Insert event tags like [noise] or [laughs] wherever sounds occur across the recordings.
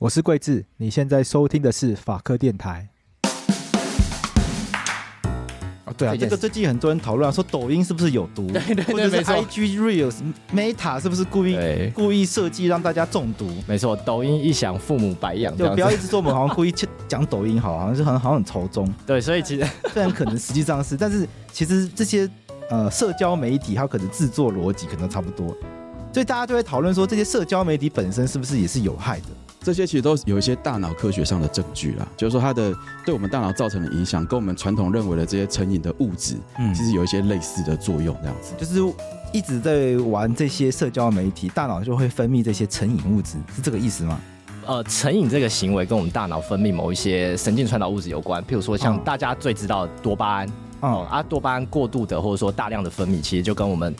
我是桂智，你现在收听的是法科电台。哦，对啊，这个最近很多人讨论说抖音是不是有毒？对对对，或者是 IG Reels Meta 是不是故意故意设计让大家中毒？没错，抖音一响，父母白养。就不要一直说我们好像故意讲抖音，好，好像是很好像很仇中。[laughs] 对，所以其实 [laughs] 虽然可能实际上是，但是其实这些呃社交媒体它可能制作逻辑可能差不多，所以大家就会讨论说这些社交媒体本身是不是也是有害的？这些其实都有一些大脑科学上的证据啦，就是说它的对我们大脑造成的影响，跟我们传统认为的这些成瘾的物质，嗯，其实有一些类似的作用。这样子，就是一直在玩这些社交媒体，大脑就会分泌这些成瘾物质，是这个意思吗？呃，成瘾这个行为跟我们大脑分泌某一些神经传导物质有关，譬如说像大家最知道的多巴胺，哦，啊，多巴胺过度的或者说大量的分泌，其实就跟我们。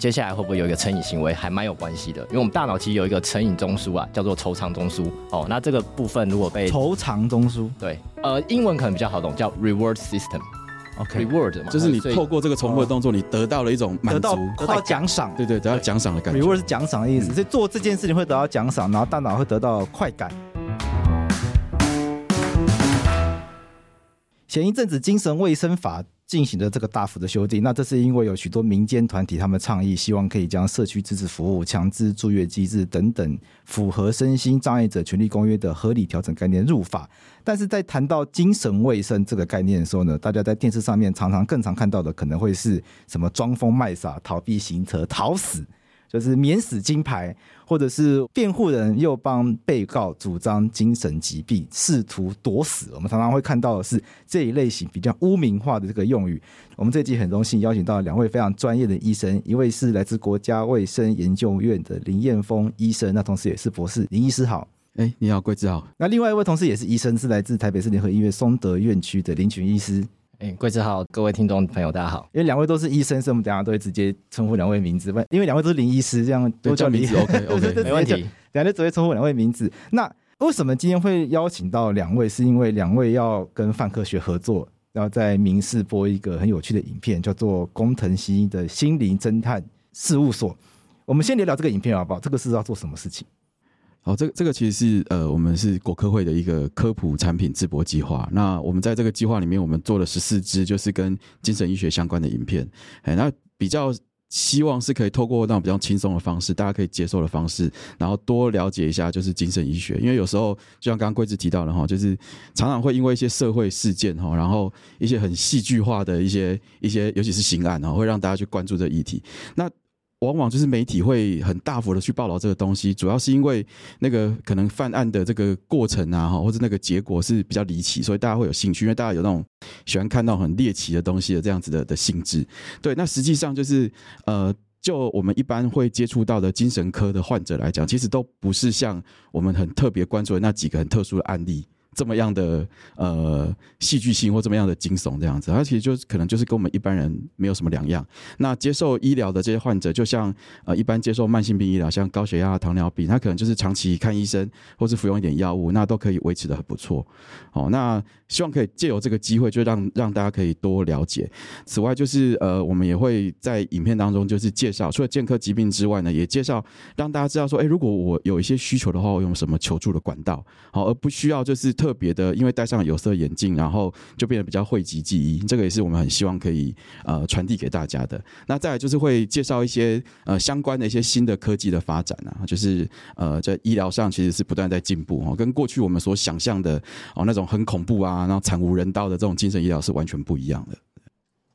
接下来会不会有一个成瘾行为，还蛮有关系的，因为我们大脑其实有一个成瘾中枢啊，叫做酬偿中枢。哦，那这个部分如果被酬偿中枢，对，呃，英文可能比较好懂，叫 reward system。OK，reward 嘛，就是你透过这个重复的动作，你得到了一种满足，得到奖赏。对对，得到奖赏的感觉。reward 是奖赏的意思，所以做这件事情会得到奖赏，然后大脑会得到快感。前一阵子精神卫生法进行的这个大幅的修订，那这是因为有许多民间团体他们倡议，希望可以将社区支持服务、强制住院机制等等符合身心障碍者权利公约的合理调整概念入法。但是在谈到精神卫生这个概念的时候呢，大家在电视上面常常更常看到的可能会是什么装疯卖傻、逃避行车、逃死。就是免死金牌，或者是辩护人又帮被告主张精神疾病，试图躲死。我们常常会看到的是这一类型比较污名化的这个用语。我们这集很荣幸邀请到两位非常专业的医生，一位是来自国家卫生研究院的林彦峰医生，那同时也是博士。林医师好，哎，你好，贵子好。那另外一位同事也是医生，是来自台北市联合医院松德院区的林群医师。哎，贵智好，各位听众朋友，大家好。因为两位都是医生，所以我们等下都会直接称呼两位名字。因为两位都是林医师，这样都叫名字。OK OK，[laughs] 没问题。两位直接称呼两位名字。那为什么今天会邀请到两位？是因为两位要跟范科学合作，然后在民视播一个很有趣的影片，叫做工藤新一的心灵侦探事务所。我们先聊聊这个影片好不好？这个是要做什么事情？好，这个这个其实是呃，我们是国科会的一个科普产品直播计划。那我们在这个计划里面，我们做了十四支，就是跟精神医学相关的影片。哎，那比较希望是可以透过那种比较轻松的方式，大家可以接受的方式，然后多了解一下就是精神医学。因为有时候就像刚刚贵智提到的哈，就是常常会因为一些社会事件哈，然后一些很戏剧化的一些一些，尤其是刑案啊，会让大家去关注这议题。那往往就是媒体会很大幅的去报道这个东西，主要是因为那个可能犯案的这个过程啊，哈或者那个结果是比较离奇，所以大家会有兴趣，因为大家有那种喜欢看到很猎奇的东西的这样子的的性质。对，那实际上就是呃，就我们一般会接触到的精神科的患者来讲，其实都不是像我们很特别关注的那几个很特殊的案例。这么样的呃戏剧性或这么样的惊悚这样子，它其实就可能就是跟我们一般人没有什么两样。那接受医疗的这些患者，就像呃一般接受慢性病医疗，像高血压、糖尿病，他可能就是长期看医生或是服用一点药物，那都可以维持的很不错。好，那希望可以借由这个机会，就让让大家可以多了解。此外，就是呃我们也会在影片当中就是介绍，除了健科疾病之外呢，也介绍让大家知道说，哎，如果我有一些需求的话，我用什么求助的管道，好，而不需要就是。特别的，因为戴上有色眼镜，然后就变得比较讳疾忌医。这个也是我们很希望可以呃传递给大家的。那再来就是会介绍一些呃相关的一些新的科技的发展啊，就是呃在医疗上其实是不断在进步哦，跟过去我们所想象的哦那种很恐怖啊，然后惨无人道的这种精神医疗是完全不一样的。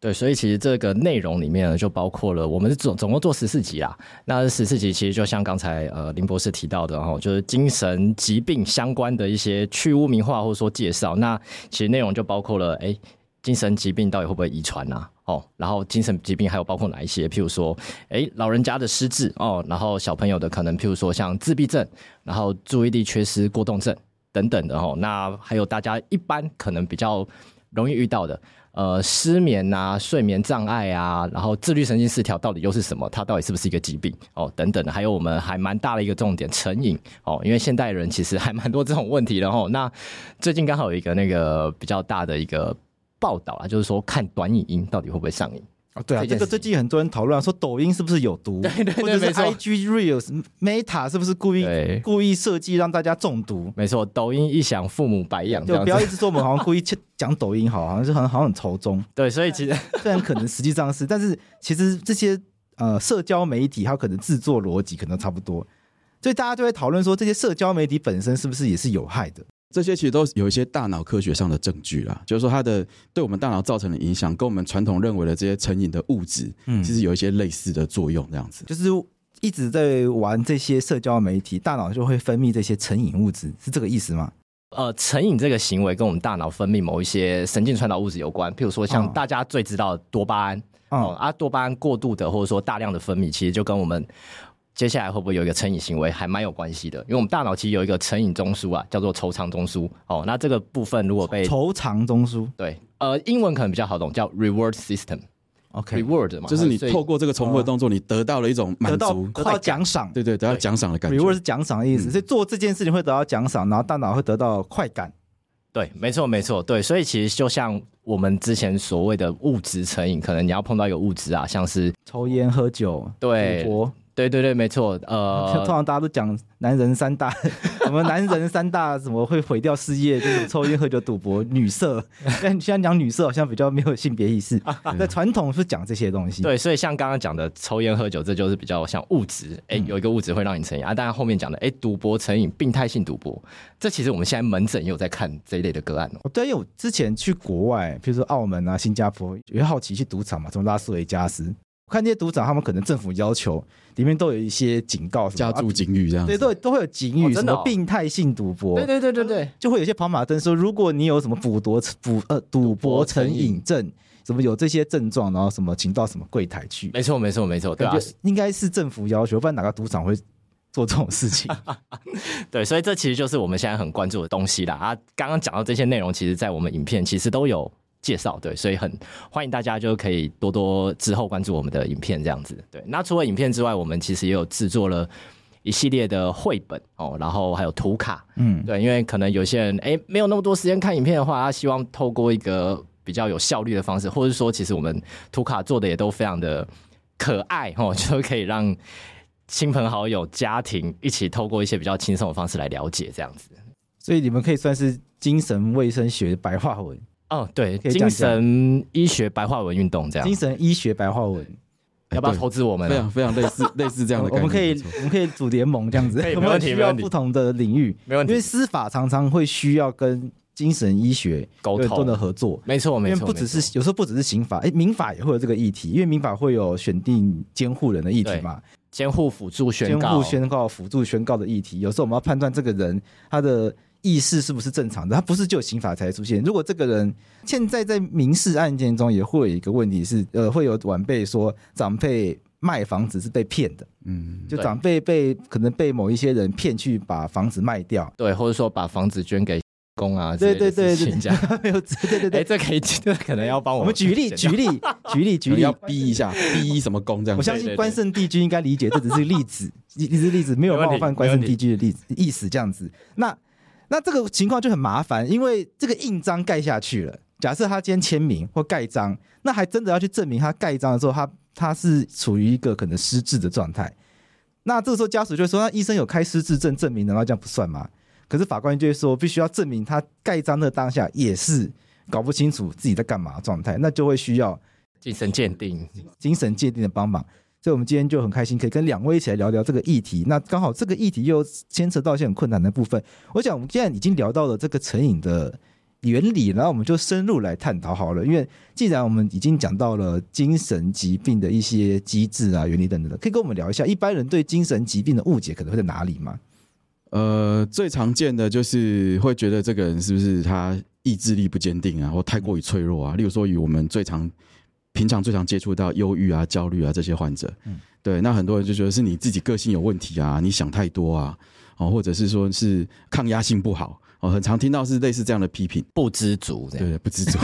对，所以其实这个内容里面呢，就包括了我们总总共做十四集啦。那十四集其实就像刚才呃林博士提到的，哦，就是精神疾病相关的一些去污名化或者说介绍。那其实内容就包括了，哎，精神疾病到底会不会遗传啊？哦，然后精神疾病还有包括哪一些？譬如说，哎，老人家的失智哦，然后小朋友的可能譬如说像自闭症，然后注意力缺失过动症等等的哦。那还有大家一般可能比较容易遇到的。呃，失眠啊，睡眠障碍啊，然后自律神经失调到底又是什么？它到底是不是一个疾病？哦，等等的，还有我们还蛮大的一个重点，成瘾哦，因为现代人其实还蛮多这种问题的哦。那最近刚好有一个那个比较大的一个报道啊，就是说看短影音到底会不会上瘾？哦，对啊，这个最近很多人讨论说抖音是不是有毒，对对对，或者是 IG Reels Meta 是不是故意故意设计让大家中毒？没错，抖音一响，父母白养，就不要一直说我们好像故意讲抖音好，好像是很好像很仇中。[laughs] 对，所以其实 [laughs] 虽然可能实际上是，但是其实这些呃社交媒体它可能制作逻辑可能差不多，所以大家就会讨论说这些社交媒体本身是不是也是有害的。这些其实都有一些大脑科学上的证据啦，就是说它的对我们大脑造成的影响，跟我们传统认为的这些成瘾的物质，嗯，其实有一些类似的作用。这样子，就是一直在玩这些社交媒体，大脑就会分泌这些成瘾物质，是这个意思吗？呃，成瘾这个行为跟我们大脑分泌某一些神经传导物质有关，譬如说像大家最知道的多巴胺，哦，啊，多巴胺过度的或者说大量的分泌，其实就跟我们。接下来会不会有一个成瘾行为，还蛮有关系的，因为我们大脑其实有一个成瘾中枢啊，叫做惆怅中枢。哦，那这个部分如果被惆怅中枢，对，呃，英文可能比较好懂，叫 reward system。OK，reward 嘛，就是你透过这个重复的动作，你得到了一种满足、得到奖赏，对对，得到奖赏的感觉。reward 是奖赏的意思，所以做这件事情会得到奖赏，然后大脑会得到快感。对，没错没错，对，所以其实就像我们之前所谓的物质成瘾，可能你要碰到一个物质啊，像是抽烟、喝酒、对，赌博。对对对，没错。呃，[laughs] 通常大家都讲男人三大，[laughs] 什么男人三大，怎么会毁掉事业？就是抽烟、喝酒、赌博、女色。[laughs] 但现在讲女色好像比较没有性别意识。在传统是讲这些东西。对，所以像刚刚讲的抽烟、喝酒，这就是比较像物质。哎，有一个物质会让你成瘾啊。当然后面讲的，哎，赌博成瘾、病态性赌博，这其实我们现在门诊也有在看这一类的个案哦。对，因为我之前去国外，比如说澳门啊、新加坡，也好奇去赌场嘛，从拉斯维加斯。我看这些赌场，他们可能政府要求里面都有一些警告什么，加注警语这样，对，都都会有警语，什么病态性赌博，对对对对对，就会有些跑马灯说，如果你有什么赌博赌呃赌博成瘾症，什么有这些症状，然后什么请到什么柜台去。没错没错没错，对啊，应该是政府要求，不然哪个赌场会做这种事情？[laughs] 对，所以这其实就是我们现在很关注的东西啦。啊，刚刚讲到这些内容，其实在我们影片其实都有。介绍对，所以很欢迎大家就可以多多之后关注我们的影片这样子。对，那除了影片之外，我们其实也有制作了一系列的绘本哦，然后还有图卡。嗯，对，因为可能有些人哎没有那么多时间看影片的话，他希望透过一个比较有效率的方式，或者说其实我们图卡做的也都非常的可爱哦，就可以让亲朋好友、家庭一起透过一些比较轻松的方式来了解这样子。所以你们可以算是精神卫生学的白话文。哦，对，精神医学白话文运动这样，精神医学白话文，要不要投资我们？非常非常类似 [laughs] 类似这样的，我们可以我们可以组联盟这样子，我们需要不同的领域，没问题。因为司法常常会需要跟精神医学沟通。的合作，没错没错。因为不只是有时候不只是刑法，哎，民法也会有这个议题，因为民法会有选定监护人的议题嘛，监护辅助宣告、监护宣告、辅助宣告的议题，有时候我们要判断这个人他的。意识是不是正常的？他不是就刑法才出现。如果这个人现在在民事案件中也会有一个问题是，呃，会有晚辈说长辈卖房子是被骗的，嗯，就长辈被可能被某一些人骗去把房子卖掉，对，或者说把房子捐给公啊，对对对对，[laughs] 没有，对对对，哎，这可以，这可能要帮我。我们举例举例举例 [laughs] 举例，要逼一下，逼什么公这样？我相信关圣帝君应该理解，这只是例子，一是例子，没有冒犯关圣帝君的例子意思这样子。那。那这个情况就很麻烦，因为这个印章盖下去了。假设他今天签名或盖章，那还真的要去证明他盖章的时候，他他是处于一个可能失智的状态。那这个时候家属就会说，那医生有开失智证证明的，那这样不算吗？可是法官就会说，必须要证明他盖章的当下也是搞不清楚自己在干嘛的状态，那就会需要精神鉴定、精神鉴定的帮忙。所以，我们今天就很开心，可以跟两位一起来聊聊这个议题。那刚好这个议题又牵扯到一些很困难的部分。我想，我们现在已经聊到了这个成瘾的原理，然后我们就深入来探讨好了。因为既然我们已经讲到了精神疾病的一些机制啊、原理等等的，可以跟我们聊一下，一般人对精神疾病的误解可能会在哪里吗？呃，最常见的就是会觉得这个人是不是他意志力不坚定啊，或太过于脆弱啊。例如说，以我们最常平常最常接触到忧郁啊、焦虑啊这些患者，嗯，对，那很多人就觉得是你自己个性有问题啊，你想太多啊，哦，或者是说是抗压性不好，哦，很常听到是类似这样的批评，不知足，对，不知足，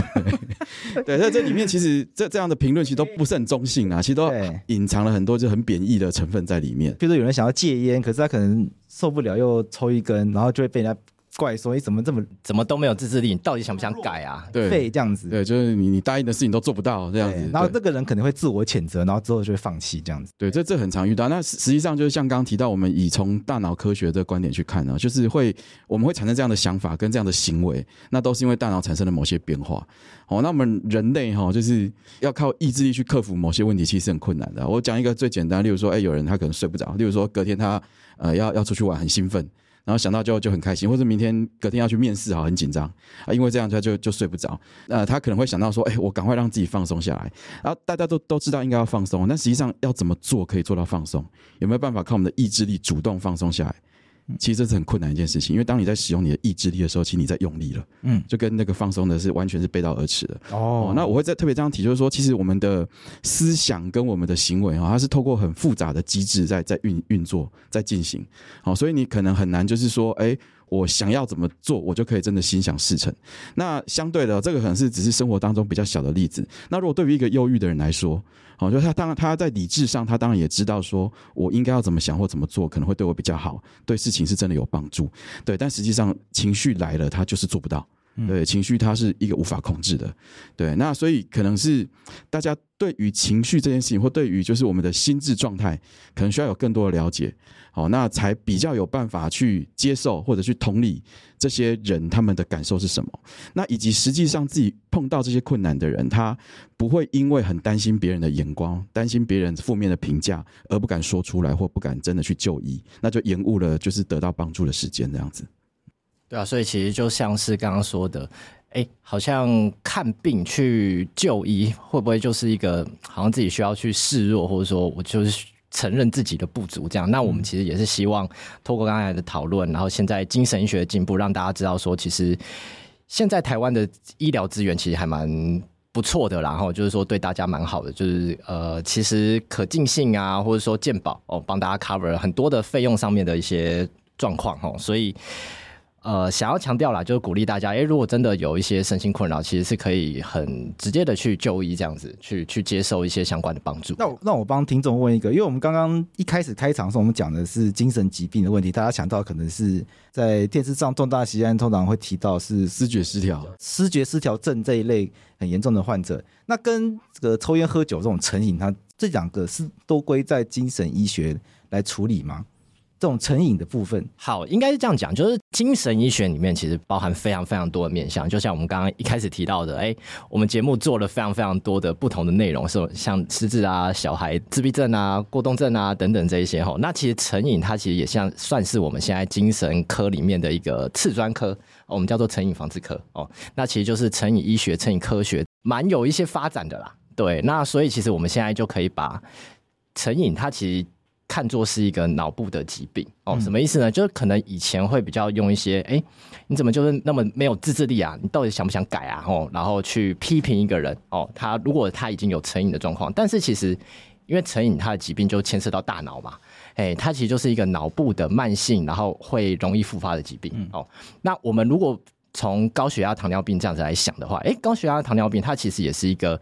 [laughs] 对，在这里面其实这这样的评论其实都不是很中性啊，其实都隐藏了很多就很贬义的成分在里面。比如说有人想要戒烟，可是他可能受不了又抽一根，然后就会被人家怪说，哎，怎么这么怎么都没有自制力？你到底想不想改啊？对，废这样子，对，就是你你答应的事情都做不到这样子，然后这个人可能会自我谴责，然后之后就会放弃这样子。对，这这很常遇到。那实际上就是像刚刚提到，我们以从大脑科学的观点去看呢，就是会我们会产生这样的想法跟这样的行为，那都是因为大脑产生了某些变化。哦，那我们人类哈，就是要靠意志力去克服某些问题，其实很困难的。我讲一个最简单，例如说，哎，有人他可能睡不着，例如说隔天他呃要要出去玩，很兴奋。然后想到就就很开心，或者明天隔天要去面试，啊很紧张啊，因为这样他就就睡不着。呃，他可能会想到说，哎，我赶快让自己放松下来。然后大家都都知道应该要放松，但实际上要怎么做可以做到放松？有没有办法靠我们的意志力主动放松下来？其实这是很困难一件事情，因为当你在使用你的意志力的时候，其实你在用力了，嗯，就跟那个放松的是完全是背道而驰的。哦，那我会再特别这样提，就是说，其实我们的思想跟我们的行为哈，它是透过很复杂的机制在在运运作，在进行。好，所以你可能很难就是说，哎。我想要怎么做，我就可以真的心想事成。那相对的，这个可能是只是生活当中比较小的例子。那如果对于一个忧郁的人来说，好，就他当然他在理智上，他当然也知道说我应该要怎么想或怎么做，可能会对我比较好，对事情是真的有帮助。对，但实际上情绪来了，他就是做不到。对，情绪它是一个无法控制的。对，那所以可能是大家对于情绪这件事情，或对于就是我们的心智状态，可能需要有更多的了解。好，那才比较有办法去接受或者去同理这些人他们的感受是什么。那以及实际上自己碰到这些困难的人，他不会因为很担心别人的眼光，担心别人负面的评价而不敢说出来，或不敢真的去就医，那就延误了就是得到帮助的时间这样子。对啊，所以其实就像是刚刚说的，哎，好像看病去就医，会不会就是一个好像自己需要去示弱，或者说我就是。承认自己的不足，这样。那我们其实也是希望透过刚才的讨论，然后现在精神医学的进步，让大家知道说，其实现在台湾的医疗资源其实还蛮不错的，然后就是说对大家蛮好的，就是呃，其实可进性啊，或者说健保哦，帮大家 cover 很多的费用上面的一些状况哦，所以。呃，想要强调啦，就是鼓励大家，诶，如果真的有一些身心困扰，其实是可以很直接的去就医，这样子去去接受一些相关的帮助。那我那我帮听众问一个，因为我们刚刚一开始开场的时候，我们讲的是精神疾病的问题，大家想到可能是在电视上重大袭击通常会提到是失觉失调、失觉失调症这一类很严重的患者。那跟这个抽烟喝酒这种成瘾，它这两个是都归在精神医学来处理吗？这种成瘾的部分，好，应该是这样讲，就是精神医学里面其实包含非常非常多的面向，就像我们刚刚一开始提到的，哎，我们节目做了非常非常多的不同的内容，是像失智啊、小孩自闭症啊、过动症啊等等这一些哈。那其实成瘾它其实也像算是我们现在精神科里面的一个次专科，我们叫做成瘾防治科哦。那其实就是成瘾医学、成瘾科学蛮有一些发展的啦。对，那所以其实我们现在就可以把成瘾它其实。看作是一个脑部的疾病哦，什么意思呢？就是可能以前会比较用一些，哎、欸，你怎么就是那么没有自制力啊？你到底想不想改啊？哦，然后去批评一个人哦，他如果他已经有成瘾的状况，但是其实因为成瘾他的疾病就牵涉到大脑嘛，哎、欸，它其实就是一个脑部的慢性，然后会容易复发的疾病哦。那我们如果从高血压、糖尿病这样子来想的话，哎、欸，高血压、糖尿病它其实也是一个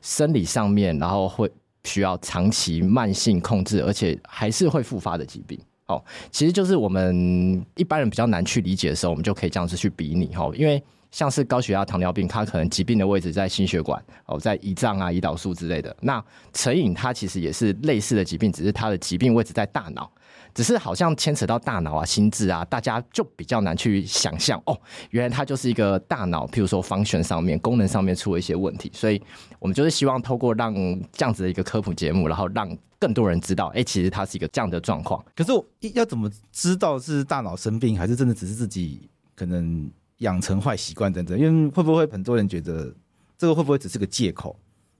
生理上面，然后会。需要长期慢性控制，而且还是会复发的疾病。哦，其实就是我们一般人比较难去理解的时候，我们就可以这样子去比拟。哈，因为像是高血压、糖尿病，它可能疾病的位置在心血管，哦，在胰脏啊、胰岛素之类的。那成瘾它其实也是类似的疾病，只是它的疾病位置在大脑。只是好像牵扯到大脑啊、心智啊，大家就比较难去想象哦。原来它就是一个大脑，譬如说方向上面、功能上面出了一些问题，所以我们就是希望透过让这样子的一个科普节目，然后让更多人知道，哎，其实它是一个这样的状况。可是我要怎么知道是大脑生病，还是真的只是自己可能养成坏习惯等等？因为会不会很多人觉得这个会不会只是个借口？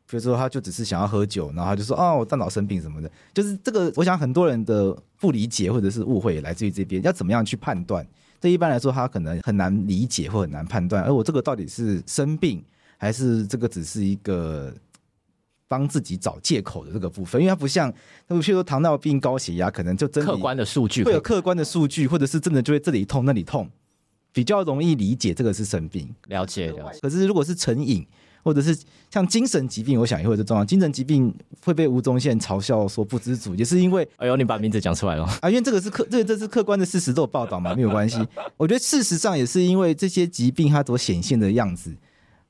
比如说，他就只是想要喝酒，然后他就说：“哦，我大脑生病什么的。”就是这个，我想很多人的不理解或者是误会也来自于这边。要怎么样去判断？这一般来说，他可能很难理解或很难判断。而我这个到底是生病，还是这个只是一个帮自己找借口的这个部分？因为它不像，那么譬如说糖尿病、高血压，可能就真的客观的数据会有客观的数据，或者是真的就会这里痛那里痛，比较容易理解这个是生病。了解了解。可是如果是成瘾。或者是像精神疾病，我想也会是重要。精神疾病会被吴宗宪嘲笑说不知足，也是因为哎呦，你把名字讲出来了啊，[laughs] 因为这个是客，这个这是客观的事实，都有报道嘛，没有关系。我觉得事实上也是因为这些疾病它所显现的样子，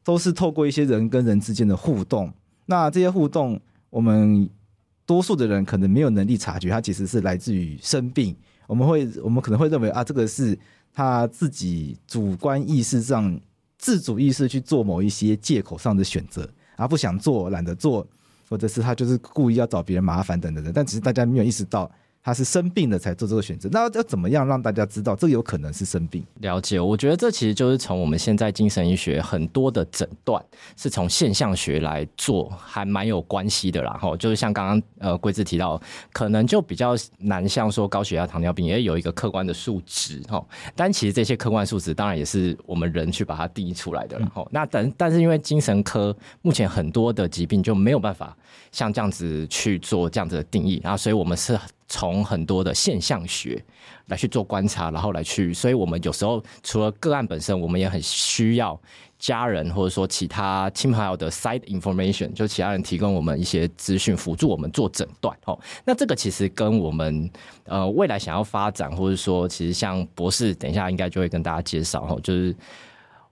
都是透过一些人跟人之间的互动。那这些互动，我们多数的人可能没有能力察觉，它其实是来自于生病。我们会，我们可能会认为啊，这个是他自己主观意识上。自主意识去做某一些借口上的选择，而不想做、懒得做，或者是他就是故意要找别人麻烦等等的，但其实大家没有意识到。他是生病了才做这个选择，那要怎么样让大家知道这有可能是生病？了解，我觉得这其实就是从我们现在精神医学很多的诊断是从现象学来做，还蛮有关系的然后，就是像刚刚呃桂智提到，可能就比较难，像说高血压、糖尿病也有一个客观的数值哈，但其实这些客观数值当然也是我们人去把它定义出来的。然后、嗯、那但但是因为精神科目前很多的疾病就没有办法像这样子去做这样子的定义，然后所以我们是。从很多的现象学来去做观察，然后来去，所以我们有时候除了个案本身，我们也很需要家人或者说其他亲朋友的 side information，就其他人提供我们一些资讯，辅助我们做诊断。哦，那这个其实跟我们呃未来想要发展，或者说其实像博士等一下应该就会跟大家介绍，哦，就是。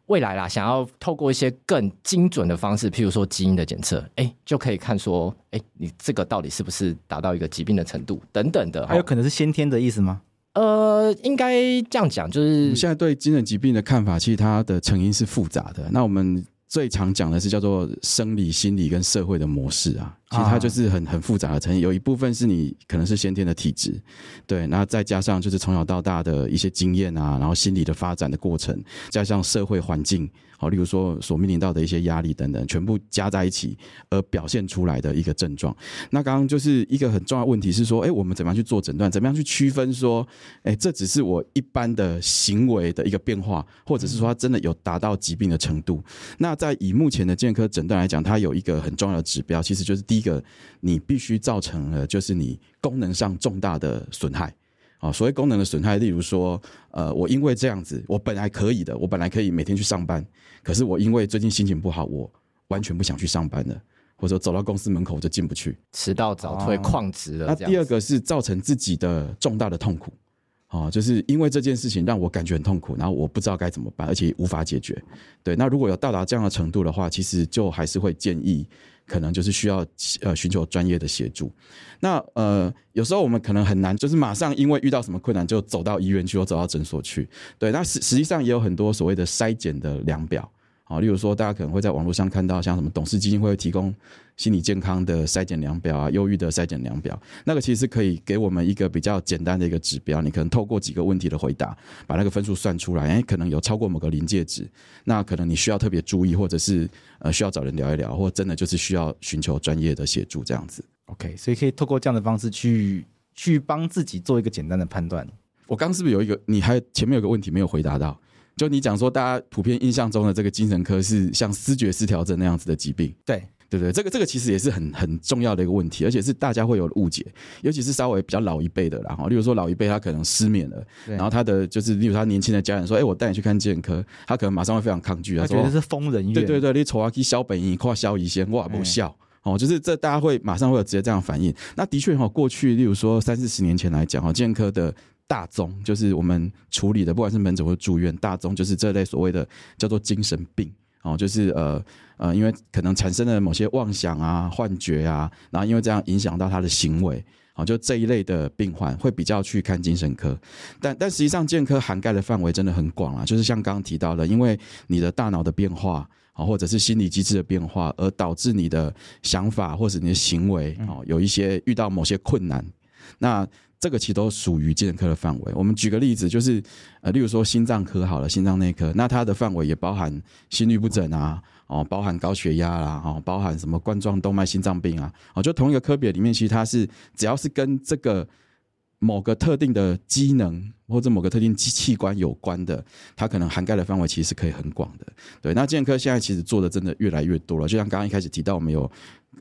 未来啦，想要透过一些更精准的方式，譬如说基因的检测，哎，就可以看说，哎，你这个到底是不是达到一个疾病的程度等等的，还有可能是先天的意思吗？呃，应该这样讲，就是现在对精神疾病的看法，其实它的成因是复杂的。那我们最常讲的是叫做生理、心理跟社会的模式啊。其实它就是很很复杂的成因，有一部分是你可能是先天的体质，对，那再加上就是从小到大的一些经验啊，然后心理的发展的过程，加上社会环境，好，例如说所面临到的一些压力等等，全部加在一起而表现出来的一个症状。那刚刚就是一个很重要的问题是说，哎，我们怎么样去做诊断？怎么样去区分说，哎，这只是我一般的行为的一个变化，或者是说它真的有达到疾病的程度？那在以目前的健科诊断来讲，它有一个很重要的指标，其实就是第。一个，你必须造成了就是你功能上重大的损害啊。所谓功能的损害，例如说，呃，我因为这样子，我本来可以的，我本来可以每天去上班，可是我因为最近心情不好，我完全不想去上班了，或者说走到公司门口我就进不去，迟到早退旷职了。那第二个是造成自己的重大的痛苦啊，就是因为这件事情让我感觉很痛苦，然后我不知道该怎么办，而且无法解决。对，那如果有到达这样的程度的话，其实就还是会建议。可能就是需要呃寻求专业的协助，那呃有时候我们可能很难，就是马上因为遇到什么困难就走到医院去或走到诊所去，对，那实实际上也有很多所谓的筛检的量表。好，例如说，大家可能会在网络上看到，像什么董事基金会提供心理健康的筛检量表啊，忧郁的筛检量表，那个其实可以给我们一个比较简单的一个指标。你可能透过几个问题的回答，把那个分数算出来，哎，可能有超过某个临界值，那可能你需要特别注意，或者是呃需要找人聊一聊，或真的就是需要寻求专业的协助这样子。OK，所以可以透过这样的方式去去帮自己做一个简单的判断。我刚是不是有一个？你还前面有个问题没有回答到？就你讲说，大家普遍印象中的这个精神科是像思觉失调症那样子的疾病，对对不对？这个这个其实也是很很重要的一个问题，而且是大家会有误解，尤其是稍微比较老一辈的啦，哈，例如说老一辈他可能失眠了，然后他的就是例如他年轻的家人说，哎，我带你去看精神科，他可能马上会非常抗拒，他觉得是疯人院，对对对，你丑啊去小本医，跨小医先哇不笑，哦，就是这大家会马上会有直接这样反应。那的确哈，过去例如说三四十年前来讲哈，精神科的。大宗就是我们处理的，不管是门诊或住院，大宗就是这类所谓的叫做精神病。哦，就是呃呃，因为可能产生了某些妄想啊、幻觉啊，然后因为这样影响到他的行为，哦，就这一类的病患会比较去看精神科，但但实际上健科涵盖的范围真的很广啊，就是像刚刚提到的，因为你的大脑的变化啊，或者是心理机制的变化，而导致你的想法或者你的行为哦，有一些遇到某些困难，那。这个其实都属于精神科的范围。我们举个例子，就是呃，例如说心脏科好了，心脏内科，那它的范围也包含心律不整啊，哦，包含高血压啦，哦，包含什么冠状动脉心脏病啊，哦，就同一个科别里面，其实它是只要是跟这个某个特定的机能或者某个特定器器官有关的，它可能涵盖的范围其实是可以很广的。对，那健科现在其实做的真的越来越多了，就像刚刚一开始提到，我们有。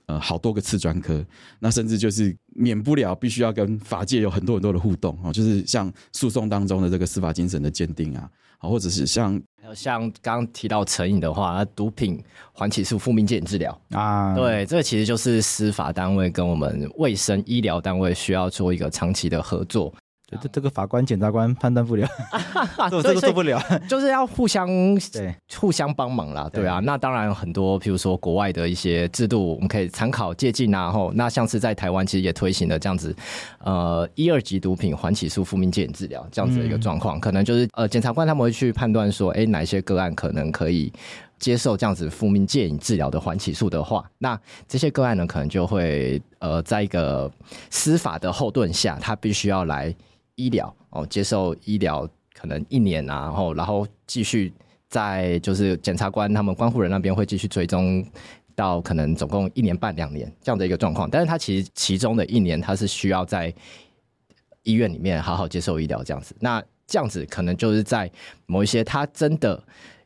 呃，好多个次专科，那甚至就是免不了必须要跟法界有很多很多的互动哦，就是像诉讼当中的这个司法精神的鉴定啊，或者是像还有像刚刚提到成瘾的话，毒品缓起诉负面戒瘾治疗啊，对，这个其实就是司法单位跟我们卫生医疗单位需要做一个长期的合作。这这个法官、检察官判断不了，[laughs] 这个做不了，[laughs] 就是要互相 [laughs] 对互相帮忙啦，对啊。那当然很多，譬如说国外的一些制度，我们可以参考借鉴啊。后那像是在台湾，其实也推行了这样子，呃，一二级毒品缓起诉复命戒瘾治疗这样子的一个状况，嗯、可能就是呃，检察官他们会去判断说，哎，哪一些个案可能可以接受这样子复命戒瘾治疗的缓起诉的话，那这些个案呢，可能就会呃，在一个司法的后盾下，他必须要来。医疗哦，接受医疗可能一年啊，然后然后继续在就是检察官他们关护人那边会继续追踪到可能总共一年半两年这样的一个状况，但是他其实其中的一年他是需要在医院里面好好接受医疗这样子，那这样子可能就是在某一些他真的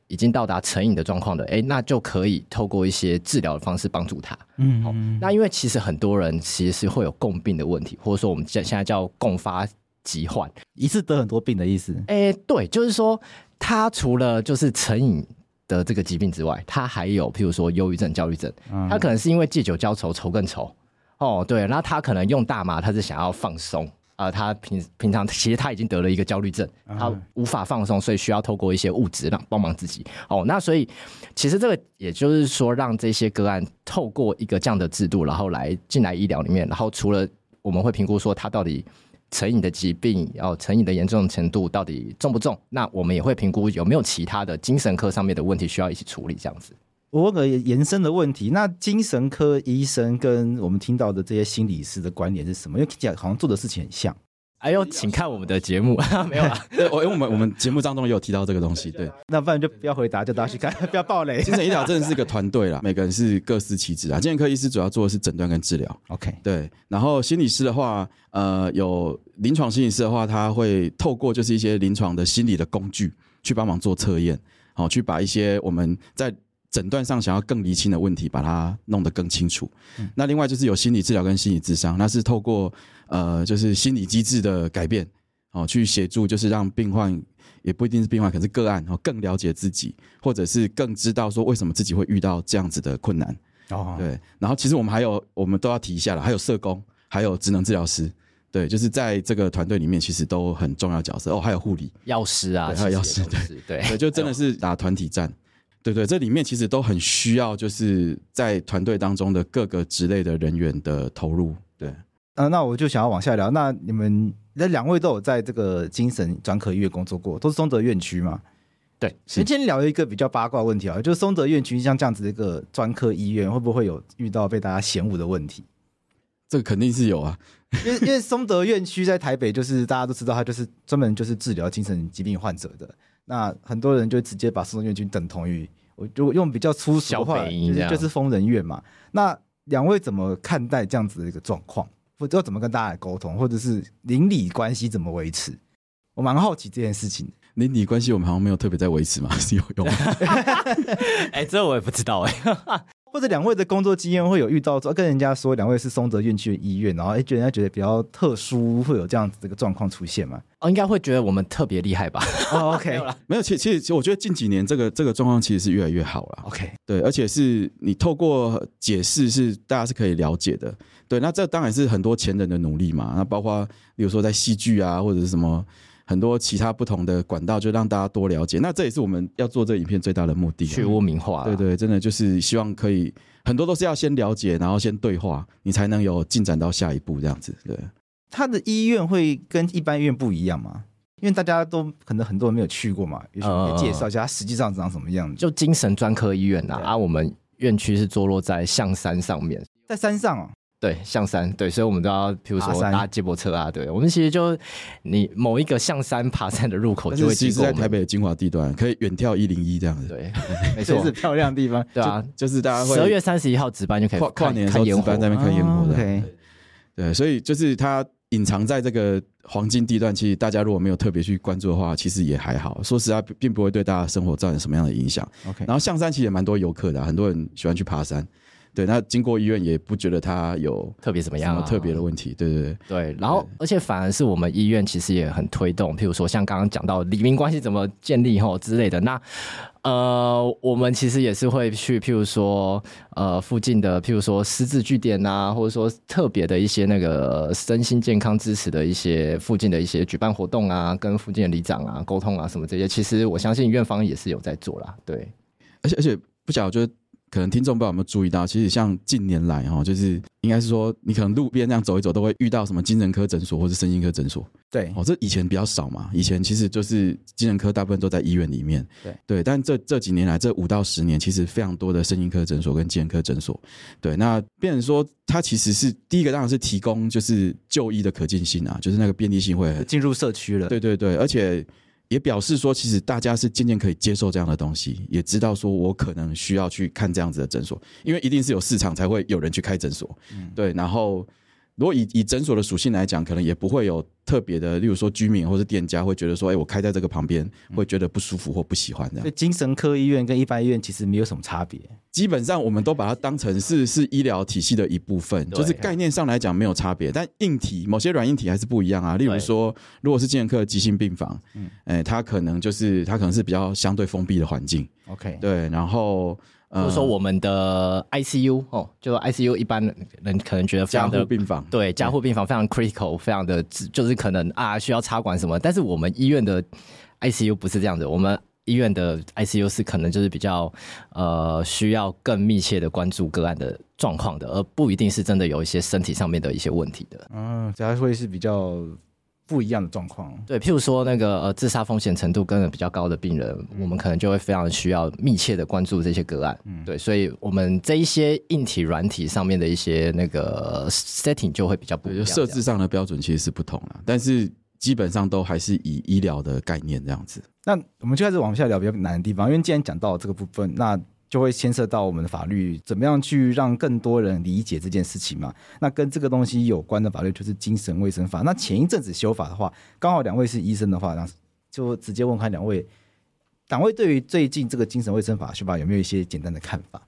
已经到达成瘾的状况的，哎，那就可以透过一些治疗的方式帮助他，嗯，好，那因为其实很多人其实是会有共病的问题，或者说我们现现在叫共发。疾患一次得很多病的意思？哎、欸，对，就是说他除了就是成瘾的这个疾病之外，他还有譬如说忧郁症、焦虑症，他可能是因为借酒浇愁，愁更愁。哦，对，那他可能用大麻，他是想要放松啊、呃。他平平常其实他已经得了一个焦虑症，他无法放松，所以需要透过一些物质让帮忙自己。哦，那所以其实这个也就是说，让这些个案透过一个这样的制度，然后来进来医疗里面，然后除了我们会评估说他到底。成瘾的疾病，哦成瘾的严重程度到底重不重？那我们也会评估有没有其他的精神科上面的问题需要一起处理。这样子，我问个延伸的问题，那精神科医生跟我们听到的这些心理师的观点是什么？因为听起来好像做的事情很像。哎呦，请看我们的节目，[laughs] 没有啦。对，我因为我们我们节目当中也有提到这个东西。[laughs] 对，那不然就不要回答，就大家去看，[laughs] 不要暴雷。精神医疗真的是个团队啦，每个人是各司其职啊。精神科医师主要做的是诊断跟治疗。OK，对。然后心理师的话，呃，有临床心理师的话，他会透过就是一些临床的心理的工具去帮忙做测验，好，去把一些我们在诊断上想要更厘清的问题，把它弄得更清楚。嗯、那另外就是有心理治疗跟心理智商，那是透过。呃，就是心理机制的改变，哦，去协助，就是让病患也不一定是病患，可是个案，哦，更了解自己，或者是更知道说为什么自己会遇到这样子的困难。哦，对。然后其实我们还有，我们都要提一下了，还有社工，还有职能治疗师，对，就是在这个团队里面，其实都很重要角色。哦，还有护理、药师啊，还有药师，对对对，就真的是打团体战。对对，这里面其实都很需要，就是在团队当中的各个职类的人员的投入。对。呃，那我就想要往下聊。那你们那两位都有在这个精神专科医院工作过，都是松德院区吗？对。先先聊一个比较八卦问题啊，就是松德院区像这样子的一个专科医院，会不会有遇到被大家嫌恶的问题？这个肯定是有啊，因为因为松德院区在台北，就是大家都知道，它就是专门就是治疗精神疾病患者的。那很多人就直接把松德院君等同于，我就用比较粗俗的话，就是就是疯人院嘛。那两位怎么看待这样子的一个状况？不知道怎么跟大家来沟通，或者是邻里关系怎么维持？我蛮好奇这件事情。邻里关系我们好像没有特别在维持嘛，是有用吗？[laughs] 哎，这我也不知道哎。或者两位的工作经验会有遇到说跟人家说两位是松泽院区的医院，然后哎，觉得人家觉得比较特殊，会有这样子的一个状况出现吗？哦，应该会觉得我们特别厉害吧？[laughs] 哦，OK，没有，其实其实其实我觉得近几年这个这个状况其实是越来越好了。OK，对，而且是你透过解释是大家是可以了解的。对，那这当然是很多前人的努力嘛。那包括比如说在戏剧啊，或者是什么很多其他不同的管道，就让大家多了解。那这也是我们要做这影片最大的目的，去污名化。对对，真的就是希望可以很多都是要先了解，然后先对话，你才能有进展到下一步这样子。对，他的医院会跟一般医院不一样吗？因为大家都可能很多人没有去过嘛，也许可以介绍一下它实际上长什么样子。就精神专科医院呐，啊，我们院区是坐落在象山上面，在山上哦。对，象山对，所以我们都要，比如说搭接驳车啊。对，我们其实就你某一个象山爬山的入口就会经过。其实在台北的精华地段，可以远眺一零一这样子。对，[laughs] 没错，[laughs] 是漂亮地方。对啊，就是大家会十二月三十一号值班就可以跨跨年的时候值班在那边看烟火的。对，对，所以就是它隐藏在这个黄金地段，其实大家如果没有特别去关注的话，其实也还好。说实在，并不会对大家生活造成什么样的影响。OK，然后象山其实也蛮多游客的，很多人喜欢去爬山。对，那经过医院也不觉得他有特别怎么样、啊，特别的问题。对对对，对。然后，而且反而是我们医院其实也很推动，譬如说像刚刚讲到里民关系怎么建立吼之类的。那呃，我们其实也是会去，譬如说呃附近的，譬如说失智据点啊，或者说特别的一些那个身心健康支持的一些附近的一些举办活动啊，跟附近的里长啊沟通啊什么这些，其实我相信院方也是有在做啦。对，而且而且不晓得就。可能听众不知道有没有注意到，其实像近年来哈，就是应该是说，你可能路边这样走一走，都会遇到什么精神科诊所或者身心科诊所。对，哦，这以前比较少嘛，以前其实就是精神科大部分都在医院里面。对对，但这这几年来，这五到十年，其实非常多的身心科诊所跟精神科诊所。对，那变成说，它其实是第一个，当然是提供就是就医的可进性啊，就是那个便利性会进入社区了。对对对，而且。也表示说，其实大家是渐渐可以接受这样的东西，也知道说我可能需要去看这样子的诊所，因为一定是有市场才会有人去开诊所，嗯，对，然后。如果以以诊所的属性来讲，可能也不会有特别的，例如说居民或是店家会觉得说，哎，我开在这个旁边，会觉得不舒服或不喜欢这样。所以精神科医院跟一般医院其实没有什么差别，基本上我们都把它当成是是医疗体系的一部分，就是概念上来讲没有差别，但硬体某些软硬体还是不一样啊。例如说，如果是精神科的急性病房，哎，它可能就是它可能是比较相对封闭的环境。OK，对，然后。比如说我们的 ICU 哦，就 ICU 一般人可能觉得非常的加护病房，对，加护病房非常 critical，非常的就是可能啊需要插管什么，但是我们医院的 ICU 不是这样子，我们医院的 ICU 是可能就是比较呃需要更密切的关注个案的状况的，而不一定是真的有一些身体上面的一些问题的，嗯，这还会是比较。不一样的状况，对，譬如说那个呃自杀风险程度跟比较高的病人，嗯，我们可能就会非常需要密切的关注这些个案，嗯，对，所以我们这一些硬体、软体上面的一些那个 setting 就会比较不一样，设置上的标准其实是不同了，但是基本上都还是以医疗的概念这样子。那我们就开始往下聊比较难的地方，因为既然讲到这个部分，那。就会牵涉到我们的法律怎么样去让更多人理解这件事情嘛？那跟这个东西有关的法律就是精神卫生法。那前一阵子修法的话，刚好两位是医生的话，那就直接问看两位，两位对于最近这个精神卫生法修法有没有一些简单的看法？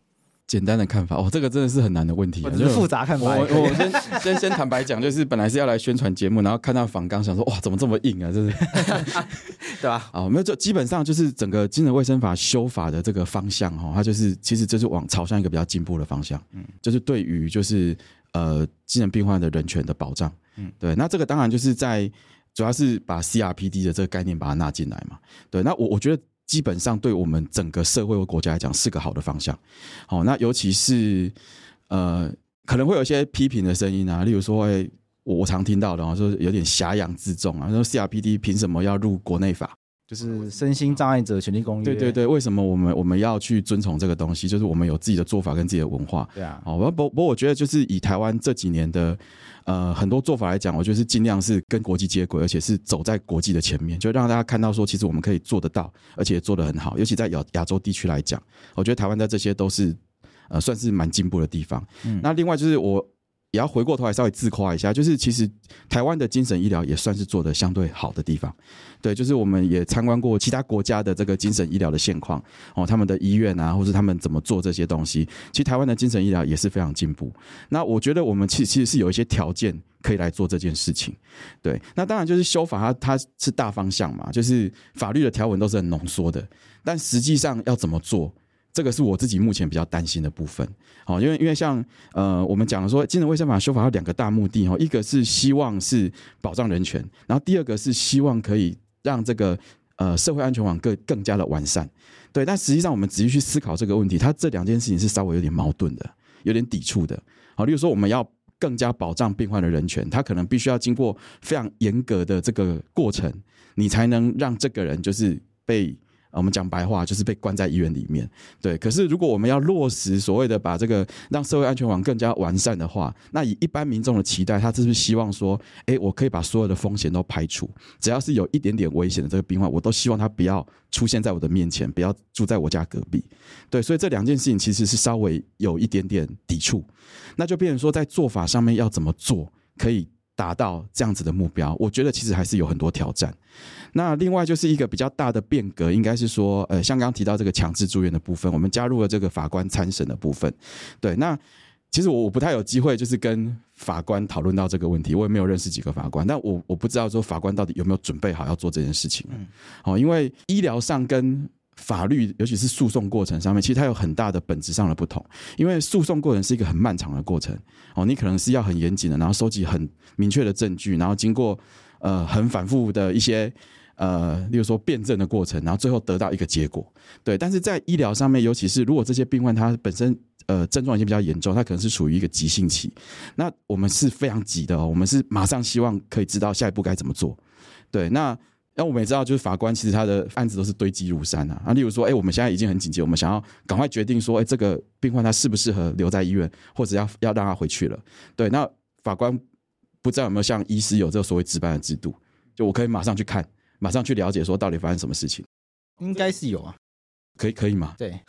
简单的看法哦，这个真的是很难的问题，就是复杂看法。我我先先先坦白讲，就是本来是要来宣传节目，然后看到访纲，想说哇，怎么这么硬啊？这是 [laughs] 对吧？[laughs] 啊，没有，就基本上就是整个精神卫生法修法的这个方向哈，它就是其实就是往朝向一个比较进步的方向，嗯，就是对于就是呃精神病患的人权的保障，嗯，对。那这个当然就是在主要是把 CRPD 的这个概念把它纳进来嘛，对。那我我觉得。基本上对我们整个社会或国家来讲是个好的方向。好，那尤其是呃，可能会有一些批评的声音啊，例如说，欸、我常听到的啊，说有点挟洋自重啊，说 CRPD 凭什么要入国内法？就是身心障碍者权利公约。对对对，为什么我们我们要去遵从这个东西？就是我们有自己的做法跟自己的文化。对啊。好，不不不，我觉得就是以台湾这几年的。呃，很多做法来讲，我觉得是尽量是跟国际接轨，而且是走在国际的前面，就让大家看到说，其实我们可以做得到，而且做得很好。尤其在亚亚洲地区来讲，我觉得台湾在这些都是呃算是蛮进步的地方。嗯，那另外就是我。也要回过头来稍微自夸一下，就是其实台湾的精神医疗也算是做得相对好的地方，对，就是我们也参观过其他国家的这个精神医疗的现况哦，他们的医院啊，或是他们怎么做这些东西，其实台湾的精神医疗也是非常进步。那我觉得我们其实其实是有一些条件可以来做这件事情，对。那当然就是修法它它是大方向嘛，就是法律的条文都是很浓缩的，但实际上要怎么做？这个是我自己目前比较担心的部分，好，因为因为像呃我们讲的说，精神卫生法修法有两个大目的哈，一个是希望是保障人权，然后第二个是希望可以让这个呃社会安全网更更加的完善，对，但实际上我们仔细去思考这个问题，它这两件事情是稍微有点矛盾的，有点抵触的，好，例如说我们要更加保障病患的人权，他可能必须要经过非常严格的这个过程，你才能让这个人就是被。我们讲白话就是被关在医院里面，对。可是如果我们要落实所谓的把这个让社会安全网更加完善的话，那以一般民众的期待，他是不是希望说，诶，我可以把所有的风险都排除，只要是有一点点危险的这个病患，我都希望他不要出现在我的面前，不要住在我家隔壁。对，所以这两件事情其实是稍微有一点点抵触，那就变成说在做法上面要怎么做，可以达到这样子的目标？我觉得其实还是有很多挑战。那另外就是一个比较大的变革，应该是说，呃，像刚刚提到这个强制住院的部分，我们加入了这个法官参审的部分。对，那其实我我不太有机会，就是跟法官讨论到这个问题，我也没有认识几个法官，但我我不知道说法官到底有没有准备好要做这件事情。嗯，哦，因为医疗上跟法律，尤其是诉讼过程上面，其实它有很大的本质上的不同。因为诉讼过程是一个很漫长的过程，哦，你可能是要很严谨的，然后收集很明确的证据，然后经过呃很反复的一些呃，例如说辩证的过程，然后最后得到一个结果。对，但是在医疗上面，尤其是如果这些病患他本身呃症状已经比较严重，他可能是处于一个急性期，那我们是非常急的哦，我们是马上希望可以知道下一步该怎么做。对，那。那我们也知道，就是法官其实他的案子都是堆积如山啊。啊，例如说，哎，我们现在已经很紧急，我们想要赶快决定说，哎，这个病患他适不适合留在医院，或者要要让他回去了。对，那法官不知道有没有像医师有这个所谓值班的制度，就我可以马上去看，马上去了解说到底发生什么事情。应该是有啊，可以可以吗？对，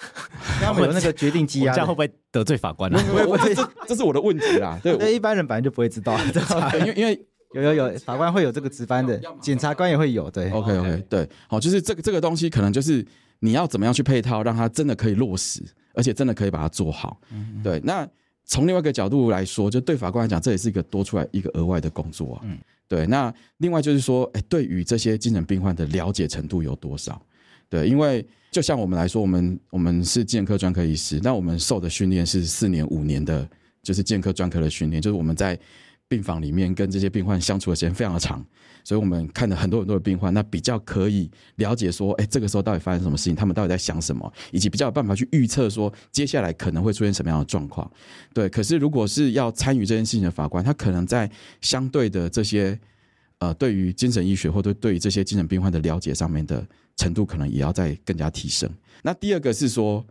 他们有那个决定机啊，这样会不会得罪法官呢？不会，不会，这这是我的问题啦。对，[laughs] 那一般人本来就不会知道，[laughs] 因为因为。有有有，法官会有这个值班的，检察官也会有，对。OK OK，对，好，就是这个这个东西，可能就是你要怎么样去配套，让它真的可以落实，而且真的可以把它做好。嗯，对。那从另外一个角度来说，就对法官来讲，这也是一个多出来一个额外的工作啊。嗯，对。那另外就是说，哎，对于这些精神病患的了解程度有多少？对，因为就像我们来说，我们我们是精神科专科医师，那我们受的训练是四年五年的，就是精神科专科的训练，就是我们在。病房里面跟这些病患相处的时间非常的长，所以我们看了很多很多的病患，那比较可以了解说，哎，这个时候到底发生什么事情，他们到底在想什么，以及比较有办法去预测说接下来可能会出现什么样的状况。对，可是如果是要参与这件事情的法官，他可能在相对的这些呃，对于精神医学或者对于这些精神病患的了解上面的程度，可能也要再更加提升。那第二个是说，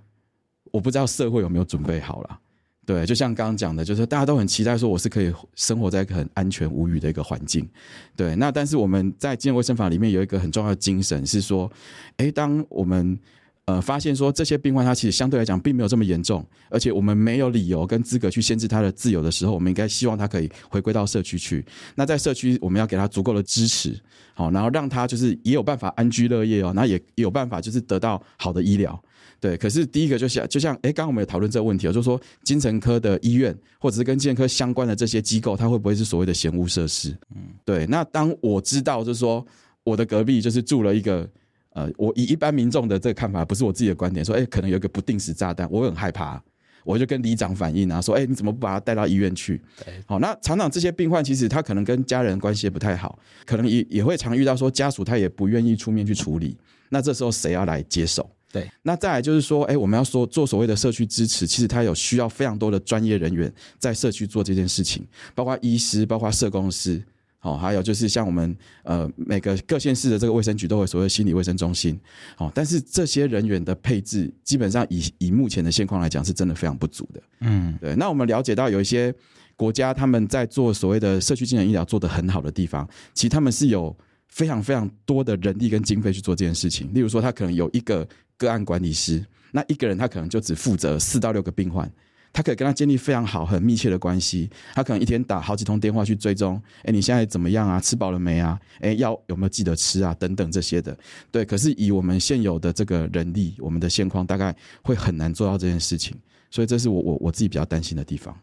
我不知道社会有没有准备好了。对，就像刚刚讲的，就是大家都很期待说我是可以生活在一个很安全无虞的一个环境。对，那但是我们在精神卫生法里面有一个很重要的精神是说，诶，当我们呃发现说这些病患他其实相对来讲并没有这么严重，而且我们没有理由跟资格去限制他的自由的时候，我们应该希望他可以回归到社区去。那在社区，我们要给他足够的支持，好，然后让他就是也有办法安居乐业哦，那也有办法就是得到好的医疗。对，可是第一个就像就像哎，刚刚我们有讨论这个问题，就是说精神科的医院或者是跟精神科相关的这些机构，它会不会是所谓的嫌恶设施？嗯，对。那当我知道就是说我的隔壁就是住了一个呃，我以一般民众的这个看法，不是我自己的观点，说哎，可能有一个不定时炸弹，我很害怕，我就跟里长反映啊，说哎，你怎么不把他带到医院去？对，好，那常常这些病患其实他可能跟家人关系也不太好，可能也也会常遇到说家属他也不愿意出面去处理，那这时候谁要来接手？对，那再来就是说，哎，我们要说做所谓的社区支持，其实它有需要非常多的专业人员在社区做这件事情，包括医师，包括社工师，哦，还有就是像我们呃每个各县市的这个卫生局都有所谓心理卫生中心，哦，但是这些人员的配置基本上以以目前的现况来讲，是真的非常不足的。嗯，对。那我们了解到有一些国家他们在做所谓的社区精神医疗做得很好的地方，其实他们是有非常非常多的人力跟经费去做这件事情。例如说，他可能有一个。个案管理师，那一个人他可能就只负责四到六个病患，他可以跟他建立非常好、很密切的关系。他可能一天打好几通电话去追踪，哎，你现在怎么样啊？吃饱了没啊？哎，药有没有记得吃啊？等等这些的。对，可是以我们现有的这个人力，我们的现况大概会很难做到这件事情。所以这是我我我自己比较担心的地方。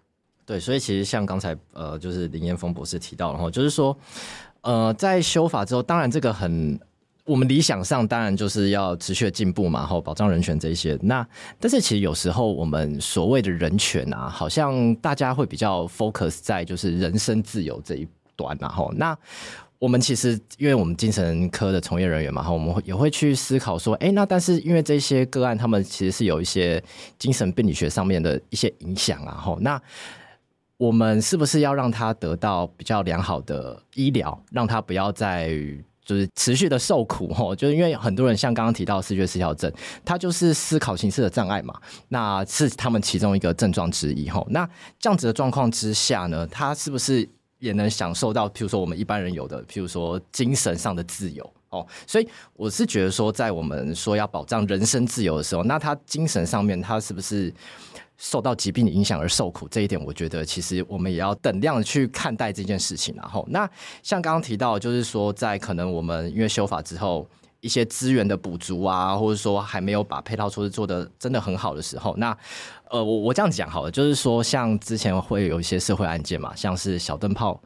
对，所以其实像刚才呃，就是林彦峰博士提到，然后就是说，呃，在修法之后，当然这个很。我们理想上当然就是要持续的进步嘛，然后保障人权这一些。那但是其实有时候我们所谓的人权啊，好像大家会比较 focus 在就是人身自由这一端，然后那我们其实因为我们精神科的从业人员嘛，哈，我们也会去思考说，哎，那但是因为这些个案，他们其实是有一些精神病理学上面的一些影响啊，哈，那我们是不是要让他得到比较良好的医疗，让他不要再。就是持续的受苦吼，就是因为很多人像刚刚提到思觉失调症，他就是思考形式的障碍嘛，那是他们其中一个症状之一吼。那这样子的状况之下呢，他是不是也能享受到，譬如说我们一般人有的，譬如说精神上的自由？哦，所以我是觉得说，在我们说要保障人身自由的时候，那他精神上面他是不是受到疾病的影响而受苦？这一点，我觉得其实我们也要等量去看待这件事情。然后，那像刚刚提到，就是说，在可能我们因为修法之后，一些资源的补足啊，或者说还没有把配套措施做得真的很好的时候，那呃，我我这样讲好了，就是说，像之前会有一些社会案件嘛，像是小灯泡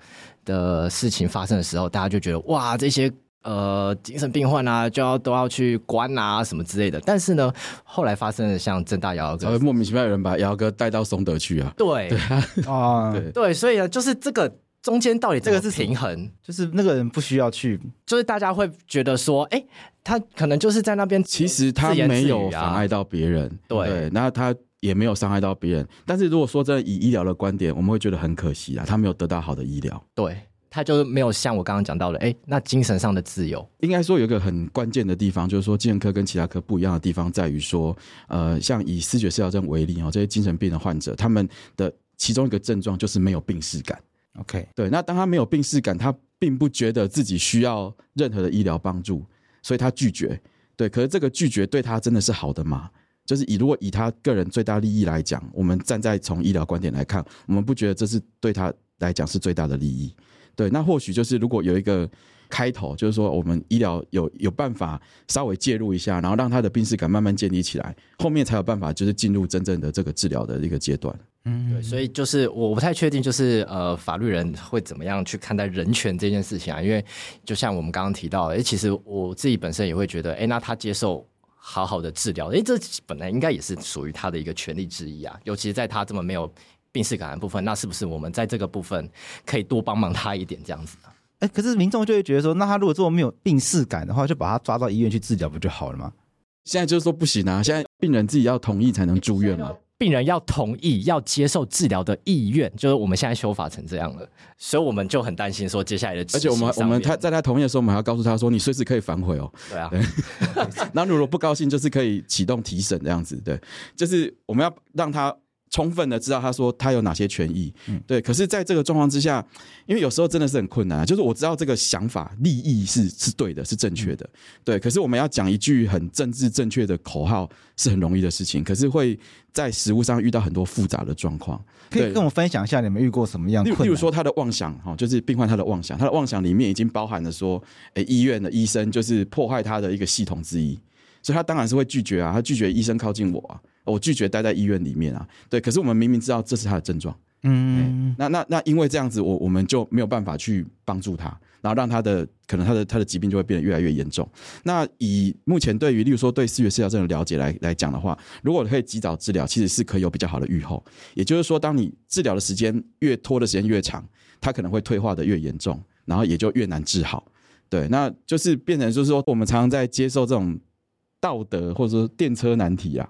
的事情发生的时候，大家就觉得哇，这些。呃，精神病患啊，就要都要去关啊，什么之类的。但是呢，后来发生了像郑大姚哥，莫名其妙有人把姚哥带到松德去啊。对，对啊，对 [laughs] 对，所以呢，就是这个中间到底这个是平衡，就是那个人不需要去，就是大家会觉得说，哎，他可能就是在那边，其实他没有妨碍到别人，对，对，那他也没有伤害到别人。但是如果说真的以医疗的观点，我们会觉得很可惜啊，他没有得到好的医疗，对。他就没有像我刚刚讲到的，哎，那精神上的自由，应该说有一个很关键的地方，就是说精神科跟其他科不一样的地方在于说，呃，像以思觉失调症为例哦，这些精神病的患者，他们的其中一个症状就是没有病识感。OK，对，那当他没有病识感，他并不觉得自己需要任何的医疗帮助，所以他拒绝。对，可是这个拒绝对他真的是好的吗？就是以如果以他个人最大利益来讲，我们站在从医疗观点来看，我们不觉得这是对他来讲是最大的利益。对，那或许就是如果有一个开头，就是说我们医疗有有办法稍微介入一下，然后让他的病识感慢慢建立起来，后面才有办法就是进入真正的这个治疗的一个阶段。嗯，对，所以就是我不太确定，就是呃，法律人会怎么样去看待人权这件事情啊？因为就像我们刚刚提到，哎，其实我自己本身也会觉得，哎，那他接受好好的治疗，哎，这本来应该也是属于他的一个权利之一啊，尤其是在他这么没有。病识感的部分，那是不是我们在这个部分可以多帮忙他一点这样子呢？哎，可是民众就会觉得说，那他如果这么没有病识感的话，就把他抓到医院去治疗不就好了吗？现在就是说不行啊！现在病人自己要同意才能住院嘛。病人要同意要接受治疗的意愿，就是我们现在修法成这样了，所以我们就很担心说接下来的。而且我们我们他在他同意的时候，我们还要告诉他说，你随时可以反悔哦。对啊，[laughs] 那如果不高兴，就是可以启动提审这样子。对，就是我们要让他。充分的知道他说他有哪些权益，嗯，对。可是，在这个状况之下，因为有时候真的是很困难啊。就是我知道这个想法、利益是是对的，是正确的，对。可是我们要讲一句很政治正确的口号是很容易的事情，可是会在实物上遇到很多复杂的状况。可以跟我分享一下你们遇过什么样的困难？例如说他的妄想，哈，就是病患他的妄想，他的妄想里面已经包含了说，诶，医院的医生就是破坏他的一个系统之一，所以他当然是会拒绝啊，他拒绝医生靠近我啊。我拒绝待在医院里面啊，对，可是我们明明知道这是他的症状，嗯，那那那因为这样子，我我们就没有办法去帮助他，然后让他的可能他的他的疾病就会变得越来越严重。那以目前对于例如说对思觉失调症的了解来来讲的话，如果可以及早治疗，其实是可以有比较好的预后。也就是说，当你治疗的时间越拖的时间越长，他可能会退化的越严重，然后也就越难治好。对，那就是变成就是说，我们常常在接受这种道德或者说电车难题啊。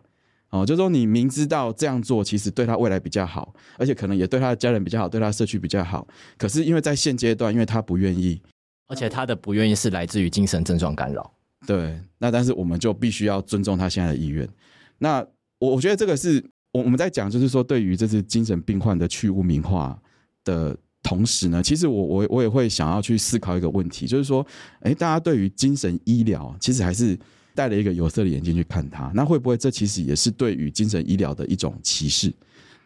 哦，就是说你明知道这样做其实对他未来比较好，而且可能也对他的家人比较好，对他的社区比较好。可是因为在现阶段，因为他不愿意，而且他的不愿意是来自于精神症状干扰。对，那但是我们就必须要尊重他现在的意愿。那我我觉得这个是我我们在讲，就是说对于这次精神病患的去污名化的同时呢，其实我我我也会想要去思考一个问题，就是说，哎，大家对于精神医疗其实还是。戴了一个有色的眼镜去看他，那会不会这其实也是对于精神医疗的一种歧视？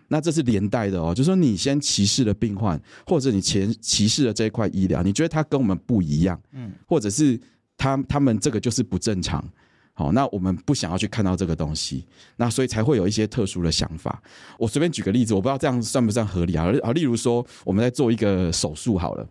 那这是连带的哦，就是说你先歧视了病患，或者你前歧视了这一块医疗，你觉得他跟我们不一样，嗯，或者是他他们这个就是不正常，好，那我们不想要去看到这个东西，那所以才会有一些特殊的想法。我随便举个例子，我不知道这样算不算合理啊？啊，例如说我们在做一个手术好了。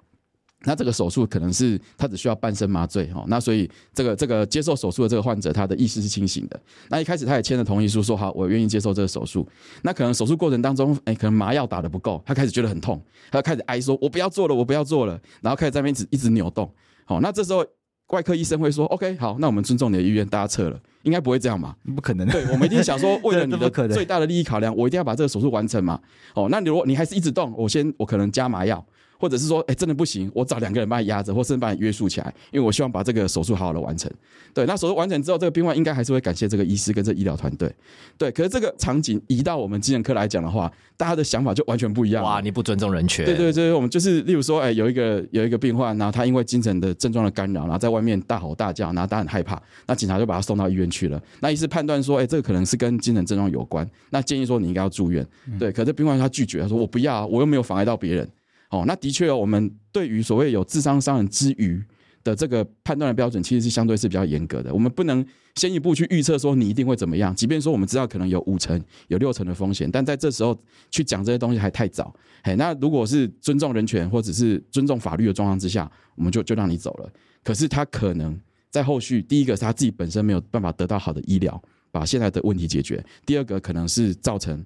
那这个手术可能是他只需要半身麻醉哈，那所以这个这个接受手术的这个患者，他的意识是清醒的。那一开始他也签了同意书，说好，我愿意接受这个手术。那可能手术过程当中，哎，可能麻药打得不够，他开始觉得很痛，他就开始哀说：“我不要做了，我不要做了。”然后开始在那边一直一直扭动。好，那这时候外科医生会说：“OK，好，那我们尊重你的意愿，大家撤了。”应该不会这样嘛？不可能。对，我们一定想说，为了 [laughs] 你的最大的利益考量，我一定要把这个手术完成嘛。哦，那你如果你还是一直动，我先我可能加麻药。或者是说，哎，真的不行，我找两个人把你压着，或甚至把你约束起来，因为我希望把这个手术好好的完成。对，那手术完成之后，这个病患应该还是会感谢这个医师跟这医疗团队。对，可是这个场景移到我们精神科来讲的话，大家的想法就完全不一样。哇，你不尊重人权？对对对，我们就是例如说，哎，有一个有一个病患，然后他因为精神的症状的干扰，然后在外面大吼大叫，然后他很害怕，那警察就把他送到医院去了。那医师判断说，哎，这个可能是跟精神症状有关，那建议说你应该要住院。对，可是病患他拒绝，他说我不要，我又没有妨碍到别人。哦，那的确哦，我们对于所谓有智商伤人之余的这个判断的标准，其实是相对是比较严格的。我们不能先一步去预测说你一定会怎么样，即便说我们知道可能有五成、有六成的风险，但在这时候去讲这些东西还太早。嘿，那如果是尊重人权或者是尊重法律的状况之下，我们就就让你走了。可是他可能在后续，第一个是他自己本身没有办法得到好的医疗，把现在的问题解决；第二个可能是造成。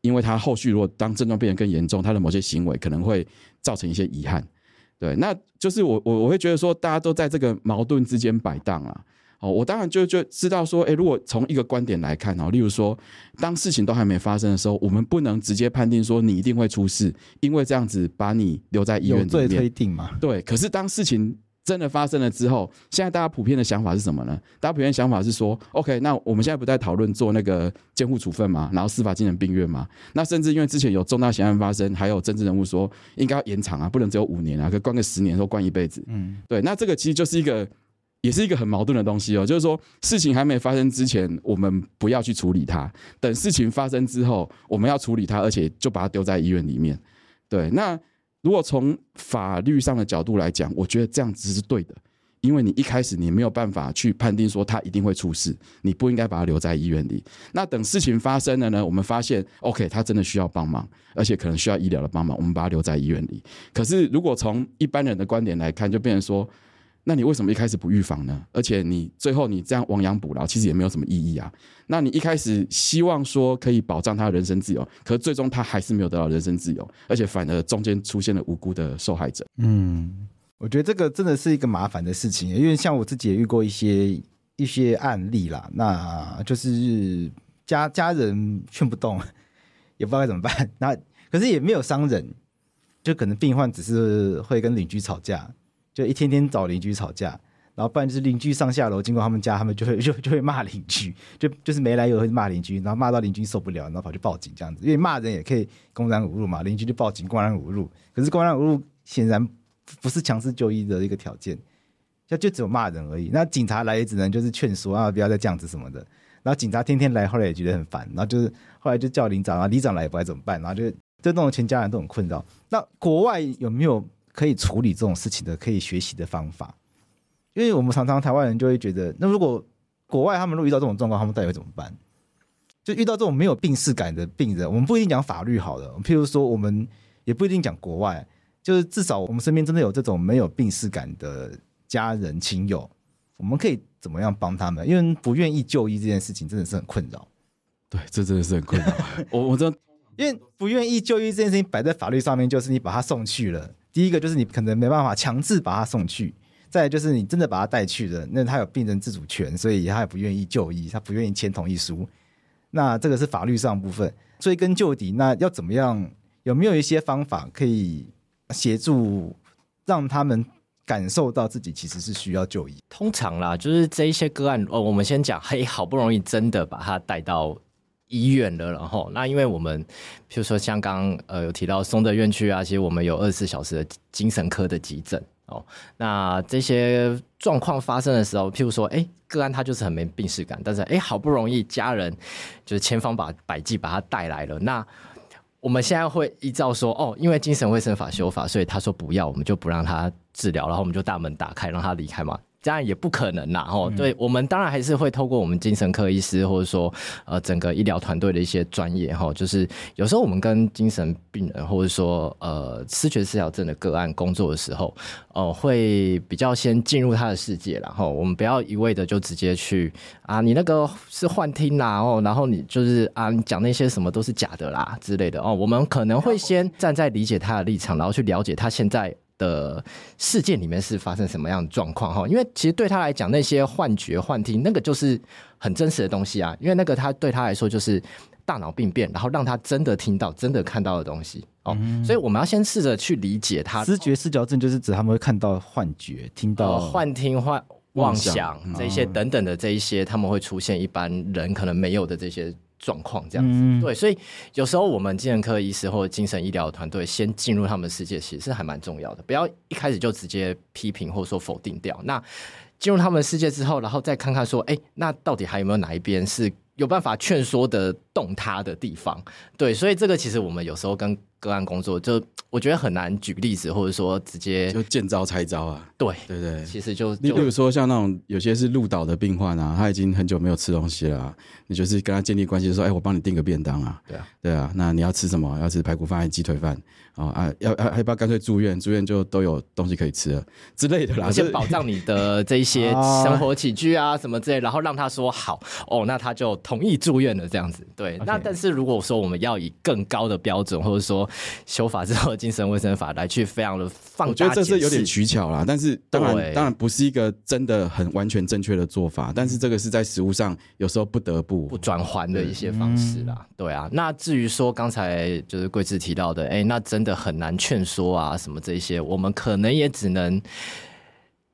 因为他后续如果当症状变得更严重，他的某些行为可能会造成一些遗憾，对，那就是我我我会觉得说，大家都在这个矛盾之间摆荡啊。哦，我当然就就知道说，诶，如果从一个观点来看哦，例如说，当事情都还没发生的时候，我们不能直接判定说你一定会出事，因为这样子把你留在医院里面，有罪推定嘛。对，可是当事情真的发生了之后，现在大家普遍的想法是什么呢？大家普遍的想法是说，OK，那我们现在不在讨论做那个监护处分嘛，然后司法精神病院嘛，那甚至因为之前有重大刑案发生，还有政治人物说应该要延长啊，不能只有五年啊，可以关个十年，说关一辈子。嗯，对，那这个其实就是一个，也是一个很矛盾的东西哦，就是说事情还没发生之前，我们不要去处理它；等事情发生之后，我们要处理它，而且就把它丢在医院里面。对，那。如果从法律上的角度来讲，我觉得这样子是对的，因为你一开始你没有办法去判定说他一定会出事，你不应该把他留在医院里。那等事情发生了呢，我们发现 OK，他真的需要帮忙，而且可能需要医疗的帮忙，我们把他留在医院里。可是如果从一般人的观点来看，就变成说。那你为什么一开始不预防呢？而且你最后你这样亡羊补牢，其实也没有什么意义啊。那你一开始希望说可以保障他的人身自由，可最终他还是没有得到人身自由，而且反而中间出现了无辜的受害者。嗯，我觉得这个真的是一个麻烦的事情，因为像我自己也遇过一些一些案例啦，那就是家家人劝不动，也不知道该怎么办。那可是也没有伤人，就可能病患只是会跟邻居吵架。就一天天找邻居吵架，然后不然就是邻居上下楼经过他们家，他们就会就 [laughs] 就会骂邻居，就就是没来由会骂邻居，然后骂到邻居受不了，然后跑去报警这样子。因为骂人也可以公然侮辱嘛，邻居就报警公然侮辱。可是公然侮辱显然不是强制就医的一个条件，就就只有骂人而已。那警察来也只能就是劝说啊，不要再这样子什么的。然后警察天天来，后来也觉得很烦，然后就是后来就叫里长，然后里长来也不知道怎么办，然后就就弄得全家人都很困扰。那国外有没有？可以处理这种事情的，可以学习的方法，因为我们常常台湾人就会觉得，那如果国外他们如果遇到这种状况，他们到底会怎么办？就遇到这种没有病视感的病人，我们不一定讲法律好了，譬如说，我们也不一定讲国外，就是至少我们身边真的有这种没有病视感的家人亲友，我们可以怎么样帮他们？因为不愿意就医这件事情真的是很困扰。对，这真的是很困扰。[laughs] 我我知道，因为不愿意就医这件事情摆在法律上面，就是你把他送去了。第一个就是你可能没办法强制把他送去，再就是你真的把他带去了，那他有病人自主权，所以他也不愿意就医，他不愿意签同意书。那这个是法律上部分，追根究底，那要怎么样？有没有一些方法可以协助让他们感受到自己其实是需要就医？通常啦，就是这一些个案，哦，我们先讲，嘿，好不容易真的把他带到。医院了，然后那因为我们，譬如说像刚呃有提到松德院区啊，其实我们有二十四小时的精神科的急诊哦。那这些状况发生的时候，譬如说，哎，个案他就是很没病史感，但是哎，好不容易家人就是千方百百计把他带来了。那我们现在会依照说，哦，因为精神卫生法修法，所以他说不要，我们就不让他治疗，然后我们就大门打开让他离开嘛。当然也不可能啦，吼、嗯，对，我们当然还是会透过我们精神科医师或者说呃整个医疗团队的一些专业，哈，就是有时候我们跟精神病人或者说呃失觉失调症的个案工作的时候，呃，会比较先进入他的世界，然后我们不要一味的就直接去啊，你那个是幻听啦，哦，然后你就是啊，你讲那些什么都是假的啦之类的哦，我们可能会先站在理解他的立场，然后去了解他现在。的事件里面是发生什么样的状况哈？因为其实对他来讲，那些幻觉、幻听，那个就是很真实的东西啊。因为那个他对他来说，就是大脑病变，然后让他真的听到、真的看到的东西哦。嗯、所以我们要先试着去理解他思觉失调症，就是指他们会看到幻觉、听到、呃、幻听、幻妄想这些等等的这一些，他们会出现一般人可能没有的这些状况，这样子。嗯、对，所以有时候我们精神科医师或者精神医疗团队先进入他们的世界，其实是还蛮重要的。不要一开始就直接批评或者说否定掉。那进入他们的世界之后，然后再看看说，哎，那到底还有没有哪一边是有办法劝说的动他的地方？对，所以这个其实我们有时候跟个案工作，就我觉得很难举例子，或者说直接就见招拆招啊。对对对，其实就例如说像那种有些是鹿岛的病患啊，他已经很久没有吃东西了啊，你就是跟他建立关系，说，哎，我帮你订个便当啊。对啊，对啊，那你要吃什么？要吃排骨饭还是鸡腿饭？哦啊，要要要不要干脆住院？住院就都有东西可以吃了之类的啦。先保障你的这一些 [laughs] 生活起居啊什么之类，然后让他说好哦，那他就同意住院了这样子。对.那但是如果说我们要以更高的标准，或者说修法之后的精神卫生法来去非常的放大，我觉得这是有点取巧啦。但是当然对当然不是一个真的很完全正确的做法，但是这个是在实务上有时候不得不不转还的一些方式啦。对，对啊，那至于说刚才就是贵智提到的，哎，那真的。很难劝说啊，什么这些，我们可能也只能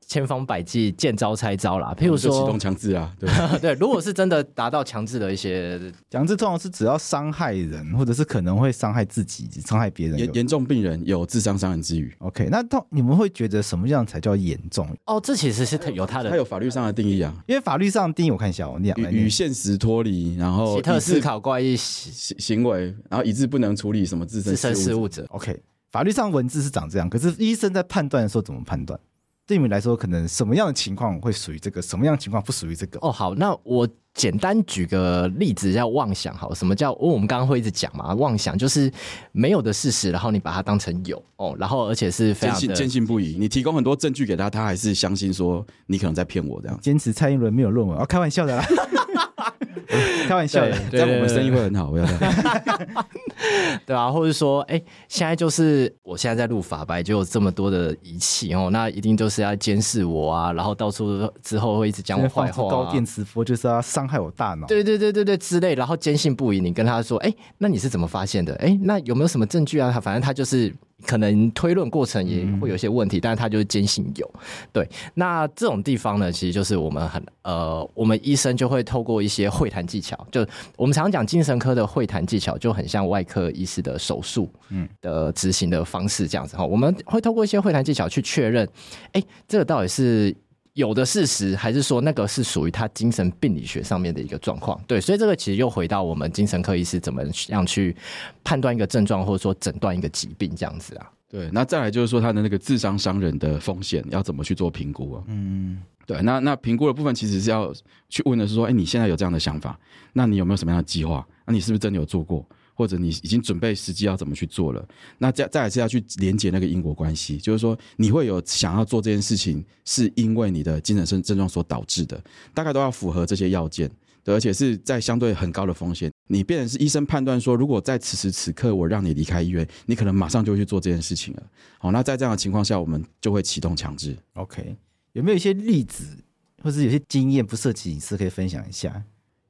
千方百计、见招拆招啦。譬如说，启动强制啊，[laughs] 对对。如果是真的达到强制的一些强制，通常是只要伤害人，或者是可能会伤害自己、伤害别人。严严重病人有自伤伤人之余。OK，那到你们会觉得什么样才叫严重？哦，这其实是他有他的，他有法律上的定义啊。因为法律上的定义，我看一下，我念与现实脱离，然后奇特思考怪异行行为，然后以致不能处理什么自身自身事务者。OK。法律上文字是长这样，可是医生在判断的时候怎么判断？对你们来说，可能什么样的情况会属于这个，什么样的情况不属于这个？哦，好，那我简单举个例子，叫妄想。好，什么叫？哦，我们刚刚会一直讲嘛，妄想就是没有的事实，然后你把它当成有哦，然后而且是非常坚信坚信不疑。你提供很多证据给他，他还是相信说你可能在骗我这样。坚持蔡英文没有论文，哦，开玩笑的啦。[laughs] 开玩笑，这样我们生意会很好，不要这样。[laughs] 对啊，或者说，哎，现在就是我现在在录法白，就有这么多的仪器哦，那一定就是要监视我啊，然后到处之后会一直讲我坏话，高电磁波就是要伤害我大脑，对对对对对之类，然后坚信不疑。你跟他说，哎，那你是怎么发现的？哎，那有没有什么证据啊？他反正他就是。可能推论过程也会有些问题，嗯、但是他就是坚信有。对，那这种地方呢，其实就是我们很呃，我们医生就会透过一些会谈技巧，就我们常讲精神科的会谈技巧，就很像外科医师的手术，嗯的执行的方式这样子哈。我们会透过一些会谈技巧去确认，哎，这个到底是。有的事实，还是说那个是属于他精神病理学上面的一个状况？对，所以这个其实又回到我们精神科医师怎么样去判断一个症状，或者说诊断一个疾病这样子啊？对，那再来就是说他的那个智商伤人的风险要怎么去做评估啊？嗯，对，那那评估的部分其实是要去问的是说，哎，你现在有这样的想法，那你有没有什么样的计划？那你是不是真的有做过？或者你已经准备实际要怎么去做了？那再再来是要去连接那个因果关系，就是说你会有想要做这件事情，是因为你的精神症症状所导致的，大概都要符合这些要件，而且是在相对很高的风险。你变成是医生判断说，如果在此时此刻我让你离开医院，你可能马上就去做这件事情了。好，那在这样的情况下，我们就会启动强制。OK，有没有一些例子，或者有些经验不涉及隐私可以分享一下？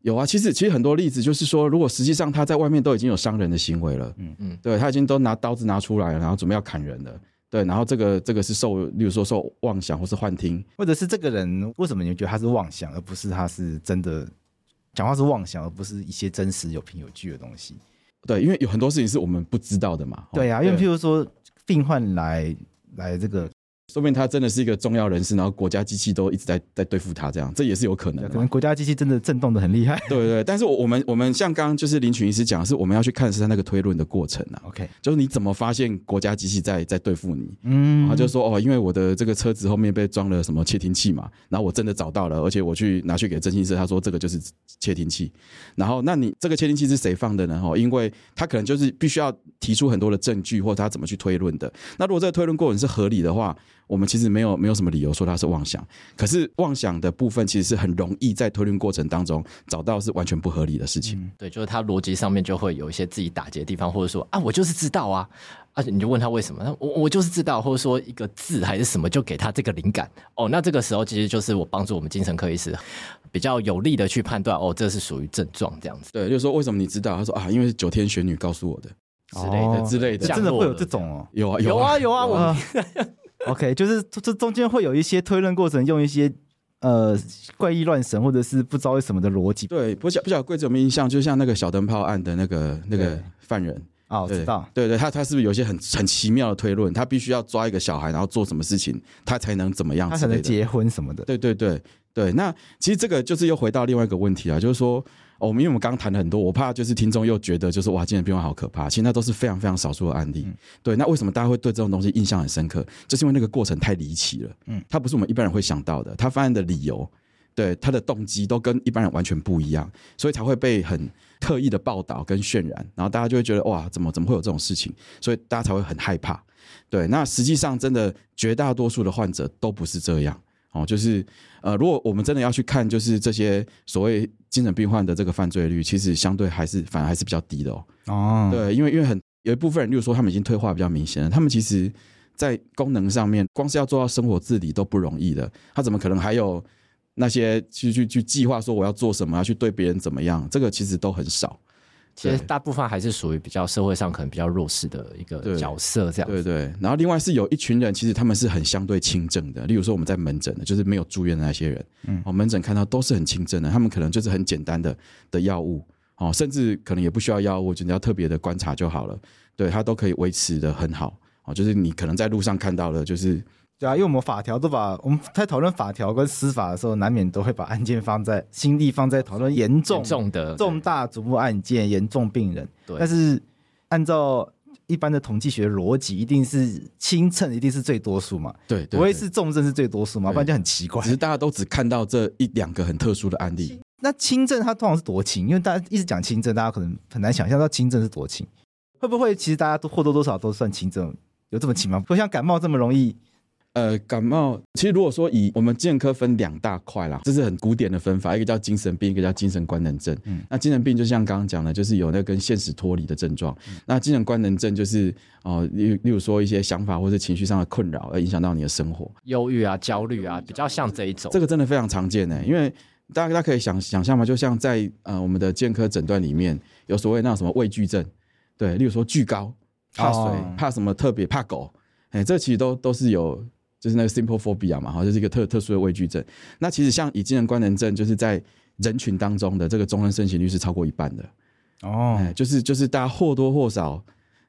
有啊，其实其实很多例子就是说，如果实际上他在外面都已经有伤人的行为了，嗯嗯，对，他已经都拿刀子拿出来了，然后准备要砍人了，对，然后这个这个是受，例如说受妄想或是幻听，或者是这个人为什么你觉得他是妄想，而不是他是真的讲话是妄想，而不是一些真实有凭有据的东西？对，因为有很多事情是我们不知道的嘛。对啊，因为譬如说病患来来这个。说明他真的是一个重要人士，然后国家机器都一直在在对付他，这样这也是有可能的。可能国家机器真的震动的很厉害。对对对，但是我们我们像刚刚就是林群医师讲的是，我们要去看是他那个推论的过程啊。OK，就是你怎么发现国家机器在在对付你？嗯，他就说哦，因为我的这个车子后面被装了什么窃听器嘛，然后我真的找到了，而且我去拿去给征信社，他说这个就是窃听器。然后那你这个窃听器是谁放的呢？哦，因为他可能就是必须要提出很多的证据，或者他怎么去推论的。那如果这个推论过程是合理的话，我们其实没有没有什么理由说他是妄想，可是妄想的部分其实是很容易在推论过程当中找到是完全不合理的事情。嗯、对，就是他逻辑上面就会有一些自己打结的地方，或者说啊，我就是知道啊，而、啊、且你就问他为什么？我我就是知道，或者说一个字还是什么，就给他这个灵感。哦，那这个时候其实就是我帮助我们精神科医师比较有力的去判断，哦，这是属于症状这样子。对，就是说为什么你知道？他说啊，因为是九天玄女告诉我的之类的、哦、之类的，真的会有这种哦？有啊有啊有啊，我。[laughs] OK，就是这中间会有一些推论过程，用一些呃怪异乱神或者是不知道为什么的逻辑。对，不晓不晓得贵子有没有印象？就像那个小灯泡案的那个那个犯人啊，我知道。对对，他他是不是有一些很很奇妙的推论？他必须要抓一个小孩，然后做什么事情，他才能怎么样？他才能结婚什么的？对对对对。那其实这个就是又回到另外一个问题啊，就是说。哦，因为我们刚刚谈了很多，我怕就是听众又觉得就是哇，精神病患好可怕。其实那都是非常非常少数的案例。嗯、对，那为什么大家会对这种东西印象很深刻？就是因为那个过程太离奇了。嗯，它不是我们一般人会想到的。他犯案的理由，对他的动机都跟一般人完全不一样，所以才会被很特意的报道跟渲染。然后大家就会觉得哇，怎么怎么会有这种事情？所以大家才会很害怕。对，那实际上真的绝大多数的患者都不是这样。哦，就是呃，如果我们真的要去看，就是这些所谓精神病患的这个犯罪率，其实相对还是反而还是比较低的哦。哦，对，因为因为很有一部分人，例如说他们已经退化比较明显了，他们其实，在功能上面，光是要做到生活自理都不容易的，他怎么可能还有那些去去去计划说我要做什么，要去对别人怎么样？这个其实都很少。其实大部分还是属于比较社会上可能比较弱势的一个角色，这样对，对对。然后另外是有一群人，其实他们是很相对轻症的。例如说我们在门诊的，就是没有住院的那些人，嗯，哦，门诊看到都是很轻症的，他们可能就是很简单的的药物，哦，甚至可能也不需要药物，就你要特别的观察就好了，对，他都可以维持的很好，哦，就是你可能在路上看到的，就是。对啊，因为我们法条都把我们在讨论法条跟司法的时候，难免都会把案件放在心力放在讨论严重严重的重大瞩目案件、严重病人。对，但是按照一般的统计学逻辑，一定是轻症一定是最多数嘛？对，不会是重症是最多数嘛？不然就很奇怪。其实大家都只看到这一两个很特殊的案例。那轻症它通常是多轻？因为大家一直讲轻症，大家可能很难想象到轻症是多轻。会不会其实大家都或多或少都算轻症？有这么轻吗？不像感冒这么容易。呃，感冒其实如果说以我们精神科分两大块啦，这是很古典的分法，一个叫精神病，一个叫精神官能症。嗯，那精神病就像刚刚讲的，就是有那跟现实脱离的症状。嗯、那精神官能症就是哦，例、呃、例如说一些想法或者情绪上的困扰，而影响到你的生活，忧郁啊、焦虑啊，比较像这一种。这个真的非常常见呢，因为大家大家可以想想象嘛，就像在呃我们的健科诊断里面有所谓那什么畏惧症，对，例如说惧高、怕水、哦、怕什么特别怕狗，哎，这其实都都是有。就是那个 simple phobia 嘛，哈，就是一个特特殊的畏惧症。那其实像以精神官能症，就是在人群当中的这个终身盛行率是超过一半的。哦，就是就是大家或多或少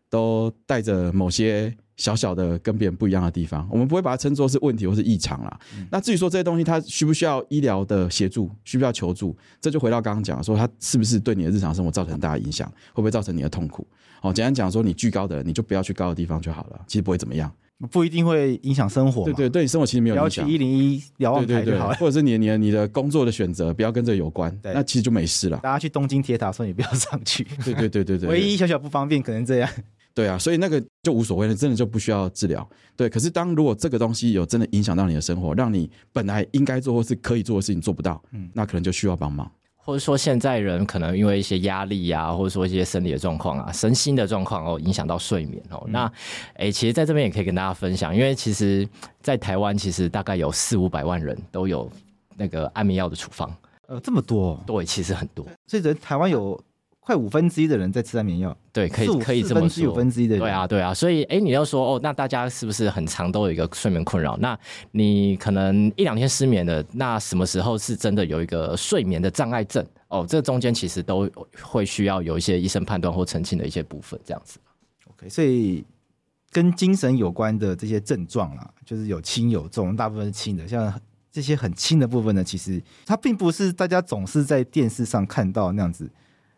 都带着某些小小的跟别人不一样的地方。我们不会把它称作是问题或是异常啦。嗯、那至于说这些东西，它需不需要医疗的协助，需不需要求助，这就回到刚刚讲说，它是不是对你的日常生活造成很大的影响，会不会造成你的痛苦？哦，简单讲说，你惧高的人，你就不要去高的地方就好了，其实不会怎么样。不一定会影响生活，对对对，你生活其实没有影响。要去一零一瞭望台就好了，或者是你你你的工作的选择不要跟这有关，那其实就没事了。大家去东京铁塔说你不要上去，对对对对对，唯一小小不方便可能这样。对啊，所以那个就无所谓了，真的就不需要治疗。对，可是当如果这个东西有真的影响到你的生活，让你本来应该做或是可以做的事情做不到，嗯，那可能就需要帮忙。或者说，现在人可能因为一些压力呀、啊，或者说一些生理的状况啊、身心的状况哦，影响到睡眠哦。嗯、那，诶、欸，其实在这边也可以跟大家分享，因为其实，在台湾其实大概有四五百万人都有那个安眠药的处方。呃，这么多？对，其实很多。所以在台湾有。快五分之一的人在吃安眠药，对，可以可以这么说。五分之一的人，对啊，对啊。所以，哎，你要说哦，那大家是不是很长都有一个睡眠困扰？那你可能一两天失眠的，那什么时候是真的有一个睡眠的障碍症？哦，这中间其实都会需要有一些医生判断或澄清的一些部分，这样子。OK，所以跟精神有关的这些症状啊，就是有轻有重，大部分是轻的。像这些很轻的部分呢，其实它并不是大家总是在电视上看到那样子。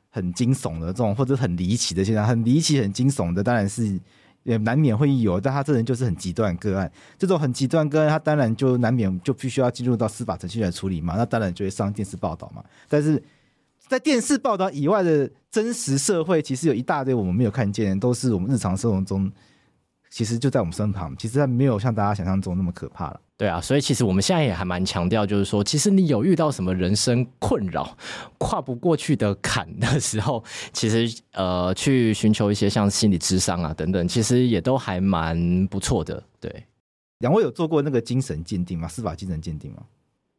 很惊悚的这种，或者很离奇的现象，很离奇、很惊悚的，当然是也难免会有。但他这人就是很极端个案，这种很极端个案，他当然就难免就必须要进入到司法程序来处理嘛。那当然就会上电视报道嘛。但是在电视报道以外的真实社会，其实有一大堆我们没有看见，都是我们日常生活中其实就在我们身旁，其实还没有像大家想象中那么可怕了。对啊，所以其实我们现在也还蛮强调，就是说，其实你有遇到什么人生困扰、跨不过去的坎的时候，其实呃，去寻求一些像心理智商啊等等，其实也都还蛮不错的。对，两位有做过那个精神鉴定吗？司法精神鉴定吗？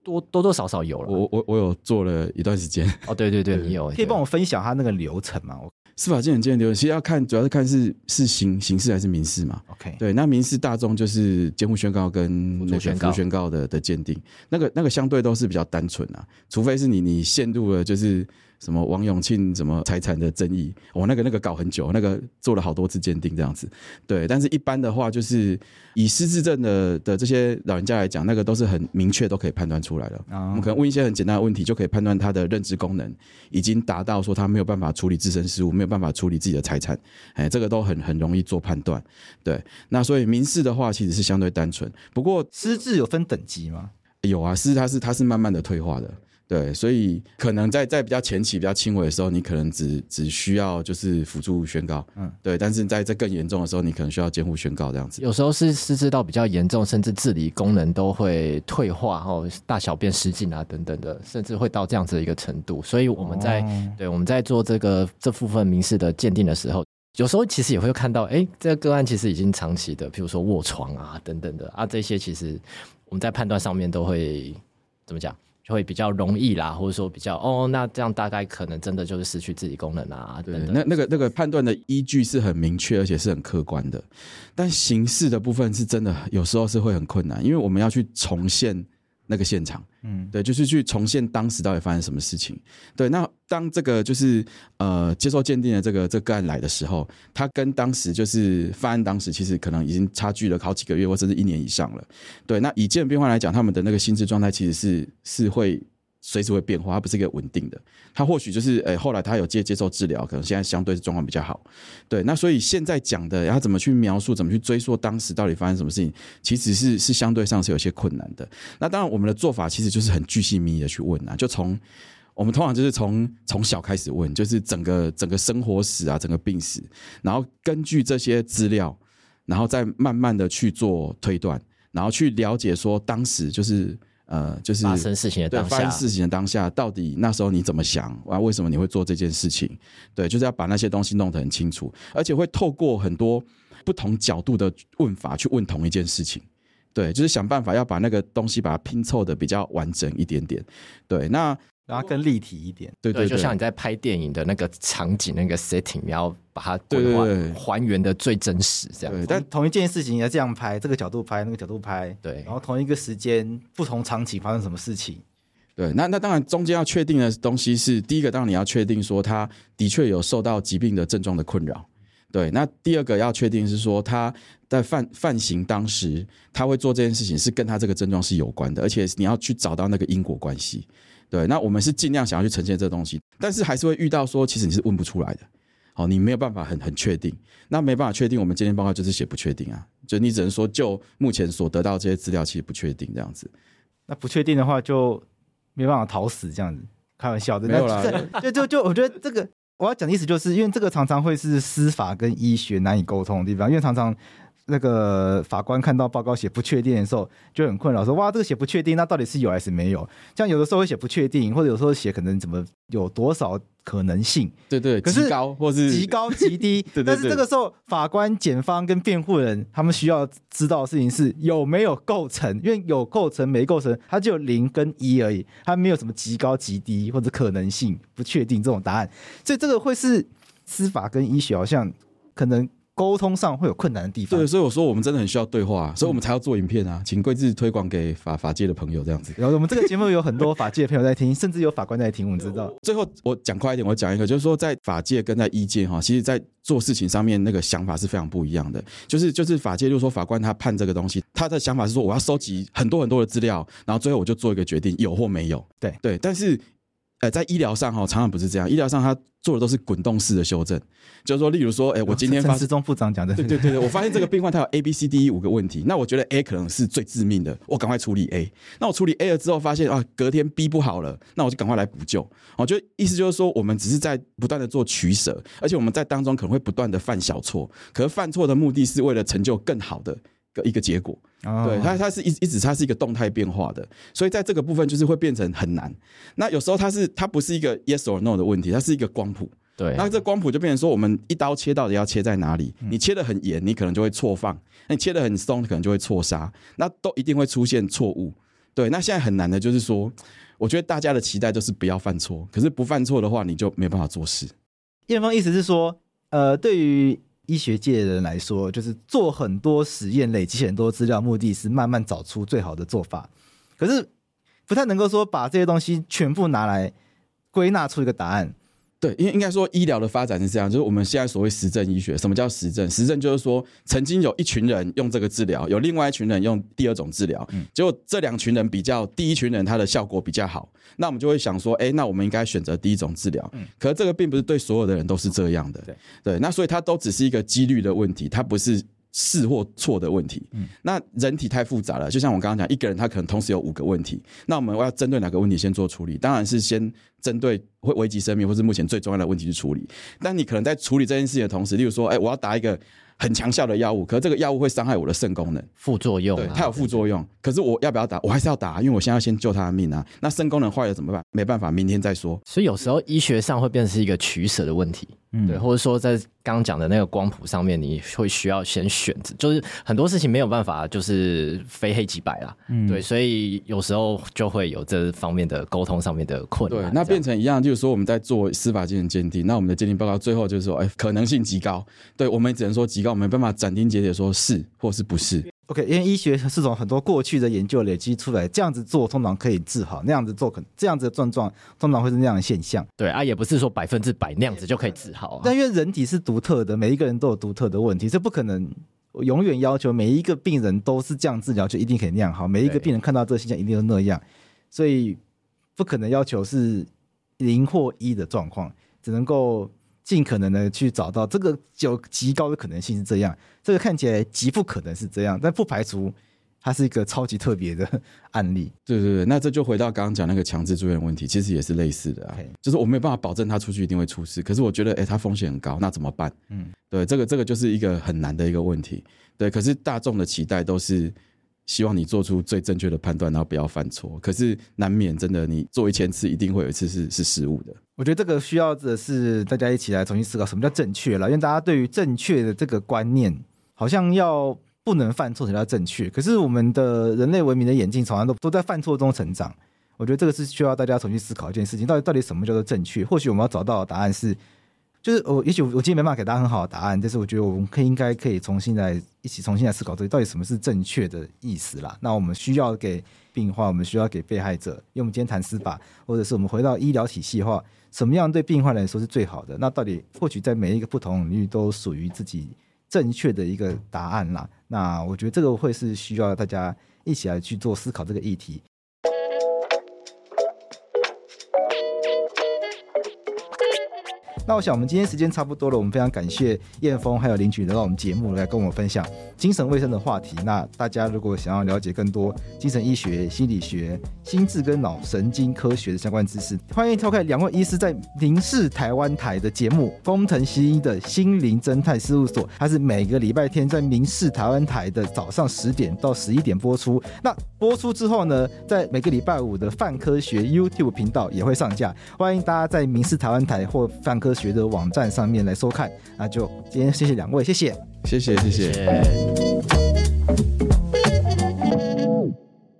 多多多少少有了。我我我有做了一段时间。哦，对对对，你有，可以帮我分享他那个流程吗？司法鉴定鉴定其实要看，主要是看是是刑刑事还是民事嘛。OK，对，那民事大众就是监护宣告跟那个辅助宣告的的鉴定，那个那个相对都是比较单纯啊，除非是你你陷入了就是。什么王永庆什么财产的争议，我、哦、那个那个搞很久，那个做了好多次鉴定这样子，对。但是一般的话，就是以失智症的的这些老人家来讲，那个都是很明确都可以判断出来的。我们可能问一些很简单的问题，就可以判断他的认知功能已经达到说他没有办法处理自身事务，没有办法处理自己的财产，哎，这个都很很容易做判断。对，那所以民事的话其实是相对单纯。不过失智有分等级吗？有啊，失智它是它是慢慢的退化的。对，所以可能在在比较前期、比较轻微的时候，你可能只只需要就是辅助宣告，嗯，对。但是在这更严重的时候，你可能需要监护宣告这样子。有时候是失智到比较严重，甚至自理功能都会退化，哦，大小便失禁啊等等的，甚至会到这样子的一个程度。所以我们在、哦、对我们在做这个这部分民事的鉴定的时候，有时候其实也会看到，哎，这个个案其实已经长期的，比如说卧床啊等等的啊，这些其实我们在判断上面都会怎么讲？会比较容易啦，或者说比较哦，那这样大概可能真的就是失去自己功能啊。对，那那个那个判断的依据是很明确，而且是很客观的。但形式的部分是真的有时候是会很困难，因为我们要去重现。那个现场，嗯，对，就是去重现当时到底发生什么事情。对，那当这个就是呃接受鉴定的这个这个案来的时候，他跟当时就是犯案当时其实可能已经差距了好几个月或甚至一年以上了。对，那以精神病患来讲，他们的那个心智状态其实是是会。随时会变化，它不是一个稳定的。他或许就是，诶、后来他有接接受治疗，可能现在相对状况比较好。对，那所以现在讲的，他怎么去描述，怎么去追溯当时到底发生什么事情，其实是是相对上是有些困难的。那当然，我们的做法其实就是很巨细靡的去问啊，就从我们通常就是从从小开始问，就是整个整个生活史啊，整个病史，然后根据这些资料，然后再慢慢的去做推断，然后去了解说当时就是。呃，就是发生事情的当下，发生事情的当下，到底那时候你怎么想？啊，为什么你会做这件事情？对，就是要把那些东西弄得很清楚，而且会透过很多不同角度的问法去问同一件事情。对，就是想办法要把那个东西把它拼凑的比较完整一点点。对，那。然后更立体一点，对对，对，就像你在拍电影的那个场景、那个 setting，你要把它规划还原的最真实，这样。对，但同一件事情你要这样拍，这个角度拍，那个角度拍，对。然后同一个时间，不同场景发生什么事情？对，那那当然中间要确定的东西是，第一个当然你要确定说他的确有受到疾病的症状的困扰，对。那第二个要确定是说他在犯犯行当时他会做这件事情是跟他这个症状是有关的，而且你要去找到那个因果关系。对，那我们是尽量想要去呈现这个东西，但是还是会遇到说，其实你是问不出来的，好，你没有办法很很确定，那没办法确定，我们鉴定报告就是写不确定啊，就你只能说就目前所得到这些资料，其实不确定这样子。那不确定的话，就没办法讨死这样子，开玩笑的。没有啦，[laughs] 就就就我觉得这个我要讲的意思，就是因为这个常常会是司法跟医学难以沟通的地方，因为常常。那个法官看到报告写不确定的时候，就很困扰，说：“哇，这个写不确定，那到底是有还是没有？”像有的时候会写不确定，或者有时候写可能怎么有多少可能性？对对，可是极高或是极高极低。[laughs] 对对对，但是这个时候，法官、检方跟辩护人他们需要知道的事情是有没有构成，因为有构成没构成，它就有零跟一而已，它没有什么极高极低或者可能性不确定这种答案。所以这个会是司法跟医学好像可能。沟通上会有困难的地方，对，所以我说我们真的很需要对话，所以我们才要做影片啊，请贵志推广给法法界的朋友这样子。然后我们这个节目有很多法界的朋友在听，甚至有法官在听，我们知道。[laughs] 最后我讲快一点，我讲一个，就是说在法界跟在医界哈，其实在做事情上面那个想法是非常不一样的。就是就是法界就是说法官他判这个东西，他的想法是说我要收集很多很多的资料，然后最后我就做一个决定，有或没有。对对，但是。呃，在医疗上哈，常常不是这样。医疗上他做的都是滚动式的修正，就是说，例如说，哎，我今天发陈时中部长讲的，对对对对，我发现这个病患他有 A B C D E 五个问题，那我觉得 A 可能是最致命的，我赶快处理 A。那我处理 A 了之后，发现啊，隔天 B 不好了，那我就赶快来补救。我觉得意思就是说，我们只是在不断的做取舍，而且我们在当中可能会不断的犯小错，可是犯错的目的是为了成就更好的。一个结果，对它，它是一一直它是一个动态变化的，所以在这个部分就是会变成很难。那有时候它是它不是一个 yes or no 的问题，它是一个光谱。对，那这光谱就变成说，我们一刀切到底要切在哪里？你切的很严，你可能就会错放；那你切的很松，可能就会错杀。那都一定会出现错误。对，那现在很难的就是说，我觉得大家的期待就是不要犯错，可是不犯错的话，你就没办法做事。燕峰意思是说，呃，对于。医学界的人来说，就是做很多实验，累积很多资料，目的是慢慢找出最好的做法。可是不太能够说把这些东西全部拿来归纳出一个答案。对，因为应该说医疗的发展是这样，就是我们现在所谓实证医学，什么叫实证？实证就是说，曾经有一群人用这个治疗，有另外一群人用第二种治疗，嗯，结果这两群人比较，第一群人他的效果比较好，那我们就会想说，哎，那我们应该选择第一种治疗。嗯，可是这个并不是对所有的人都是这样的，对，对，那所以它都只是一个几率的问题，它不是。是或错的问题，嗯，那人体太复杂了，就像我刚刚讲，一个人他可能同时有五个问题，那我们要针对哪个问题先做处理？当然是先针对会危及生命或是目前最重要的问题去处理。但你可能在处理这件事情的同时，例如说，哎，我要打一个。很强效的药物，可是这个药物会伤害我的肾功能，副作用，对，它有副作用。可是我要不要打？我还是要打，因为我现在要先救他的命啊。那肾功能坏了怎么办？没办法，明天再说。所以有时候医学上会变成是一个取舍的问题，嗯，对，或者说在刚刚讲的那个光谱上面，你会需要先选择，就是很多事情没有办法就是非黑即白啦，嗯，对，所以有时候就会有这方面的沟通上面的困难。对，那变成一样，就是说我们在做司法精神鉴定，那我们的鉴定报告最后就是说，哎，可能性极高，对我们只能说极高，我们没办法斩钉。截铁说是或是不是？OK，因为医学是从很多过去的研究累积出来，这样子做通常可以治好，那样子做可能这样子的症状况通常会是那样的现象。对啊，也不是说百分之百那样子就可以治好啊。但因为人体是独特的，每一个人都有独特的问题，这不可能永远要求每一个病人都是这样治疗就一定可以那样好。每一个病人看到这个现象一定都那样，所以不可能要求是零或一的状况，只能够。尽可能的去找到这个有极高的可能性是这样，这个看起来极不可能是这样，但不排除它是一个超级特别的案例。对对对，那这就回到刚刚讲那个强制住院问题，其实也是类似的啊.就是我没有办法保证他出去一定会出事，可是我觉得，哎，他风险很高，那怎么办？嗯，对，这个这个就是一个很难的一个问题。对，可是大众的期待都是。希望你做出最正确的判断，然后不要犯错。可是难免真的，你做一千次，一定会有一次是是失误的。我觉得这个需要的是大家一起来重新思考什么叫正确了，因为大家对于正确的这个观念，好像要不能犯错才叫正确。可是我们的人类文明的演进，常常都都在犯错中成长。我觉得这个是需要大家重新思考一件事情，到底到底什么叫做正确？或许我们要找到的答案是。就是我，也许我今天没办法给大家很好的答案，但是我觉得我们可以应该可以重新来一起重新来思考，这到底什么是正确的意思啦。那我们需要给病患，我们需要给被害者，因为我们今天谈司法，或者是我们回到医疗体系的话，什么样对病患来说是最好的？那到底或许在每一个不同领域都属于自己正确的一个答案啦。那我觉得这个会是需要大家一起来去做思考这个议题。那我想，我们今天时间差不多了。我们非常感谢燕峰还有林蒟来到我们节目来跟我们分享精神卫生的话题。那大家如果想要了解更多精神医学、心理学、心智跟脑神经科学的相关知识，欢迎收看两位医师在民视台湾台的节目《工藤新一的心灵侦探事务所》。它是每个礼拜天在民视台湾台的早上十点到十一点播出。那播出之后呢，在每个礼拜五的泛科学 YouTube 频道也会上架。欢迎大家在民视台湾台或泛科觉得网站上面来收看那就今天谢谢两位谢谢谢谢。谢谢。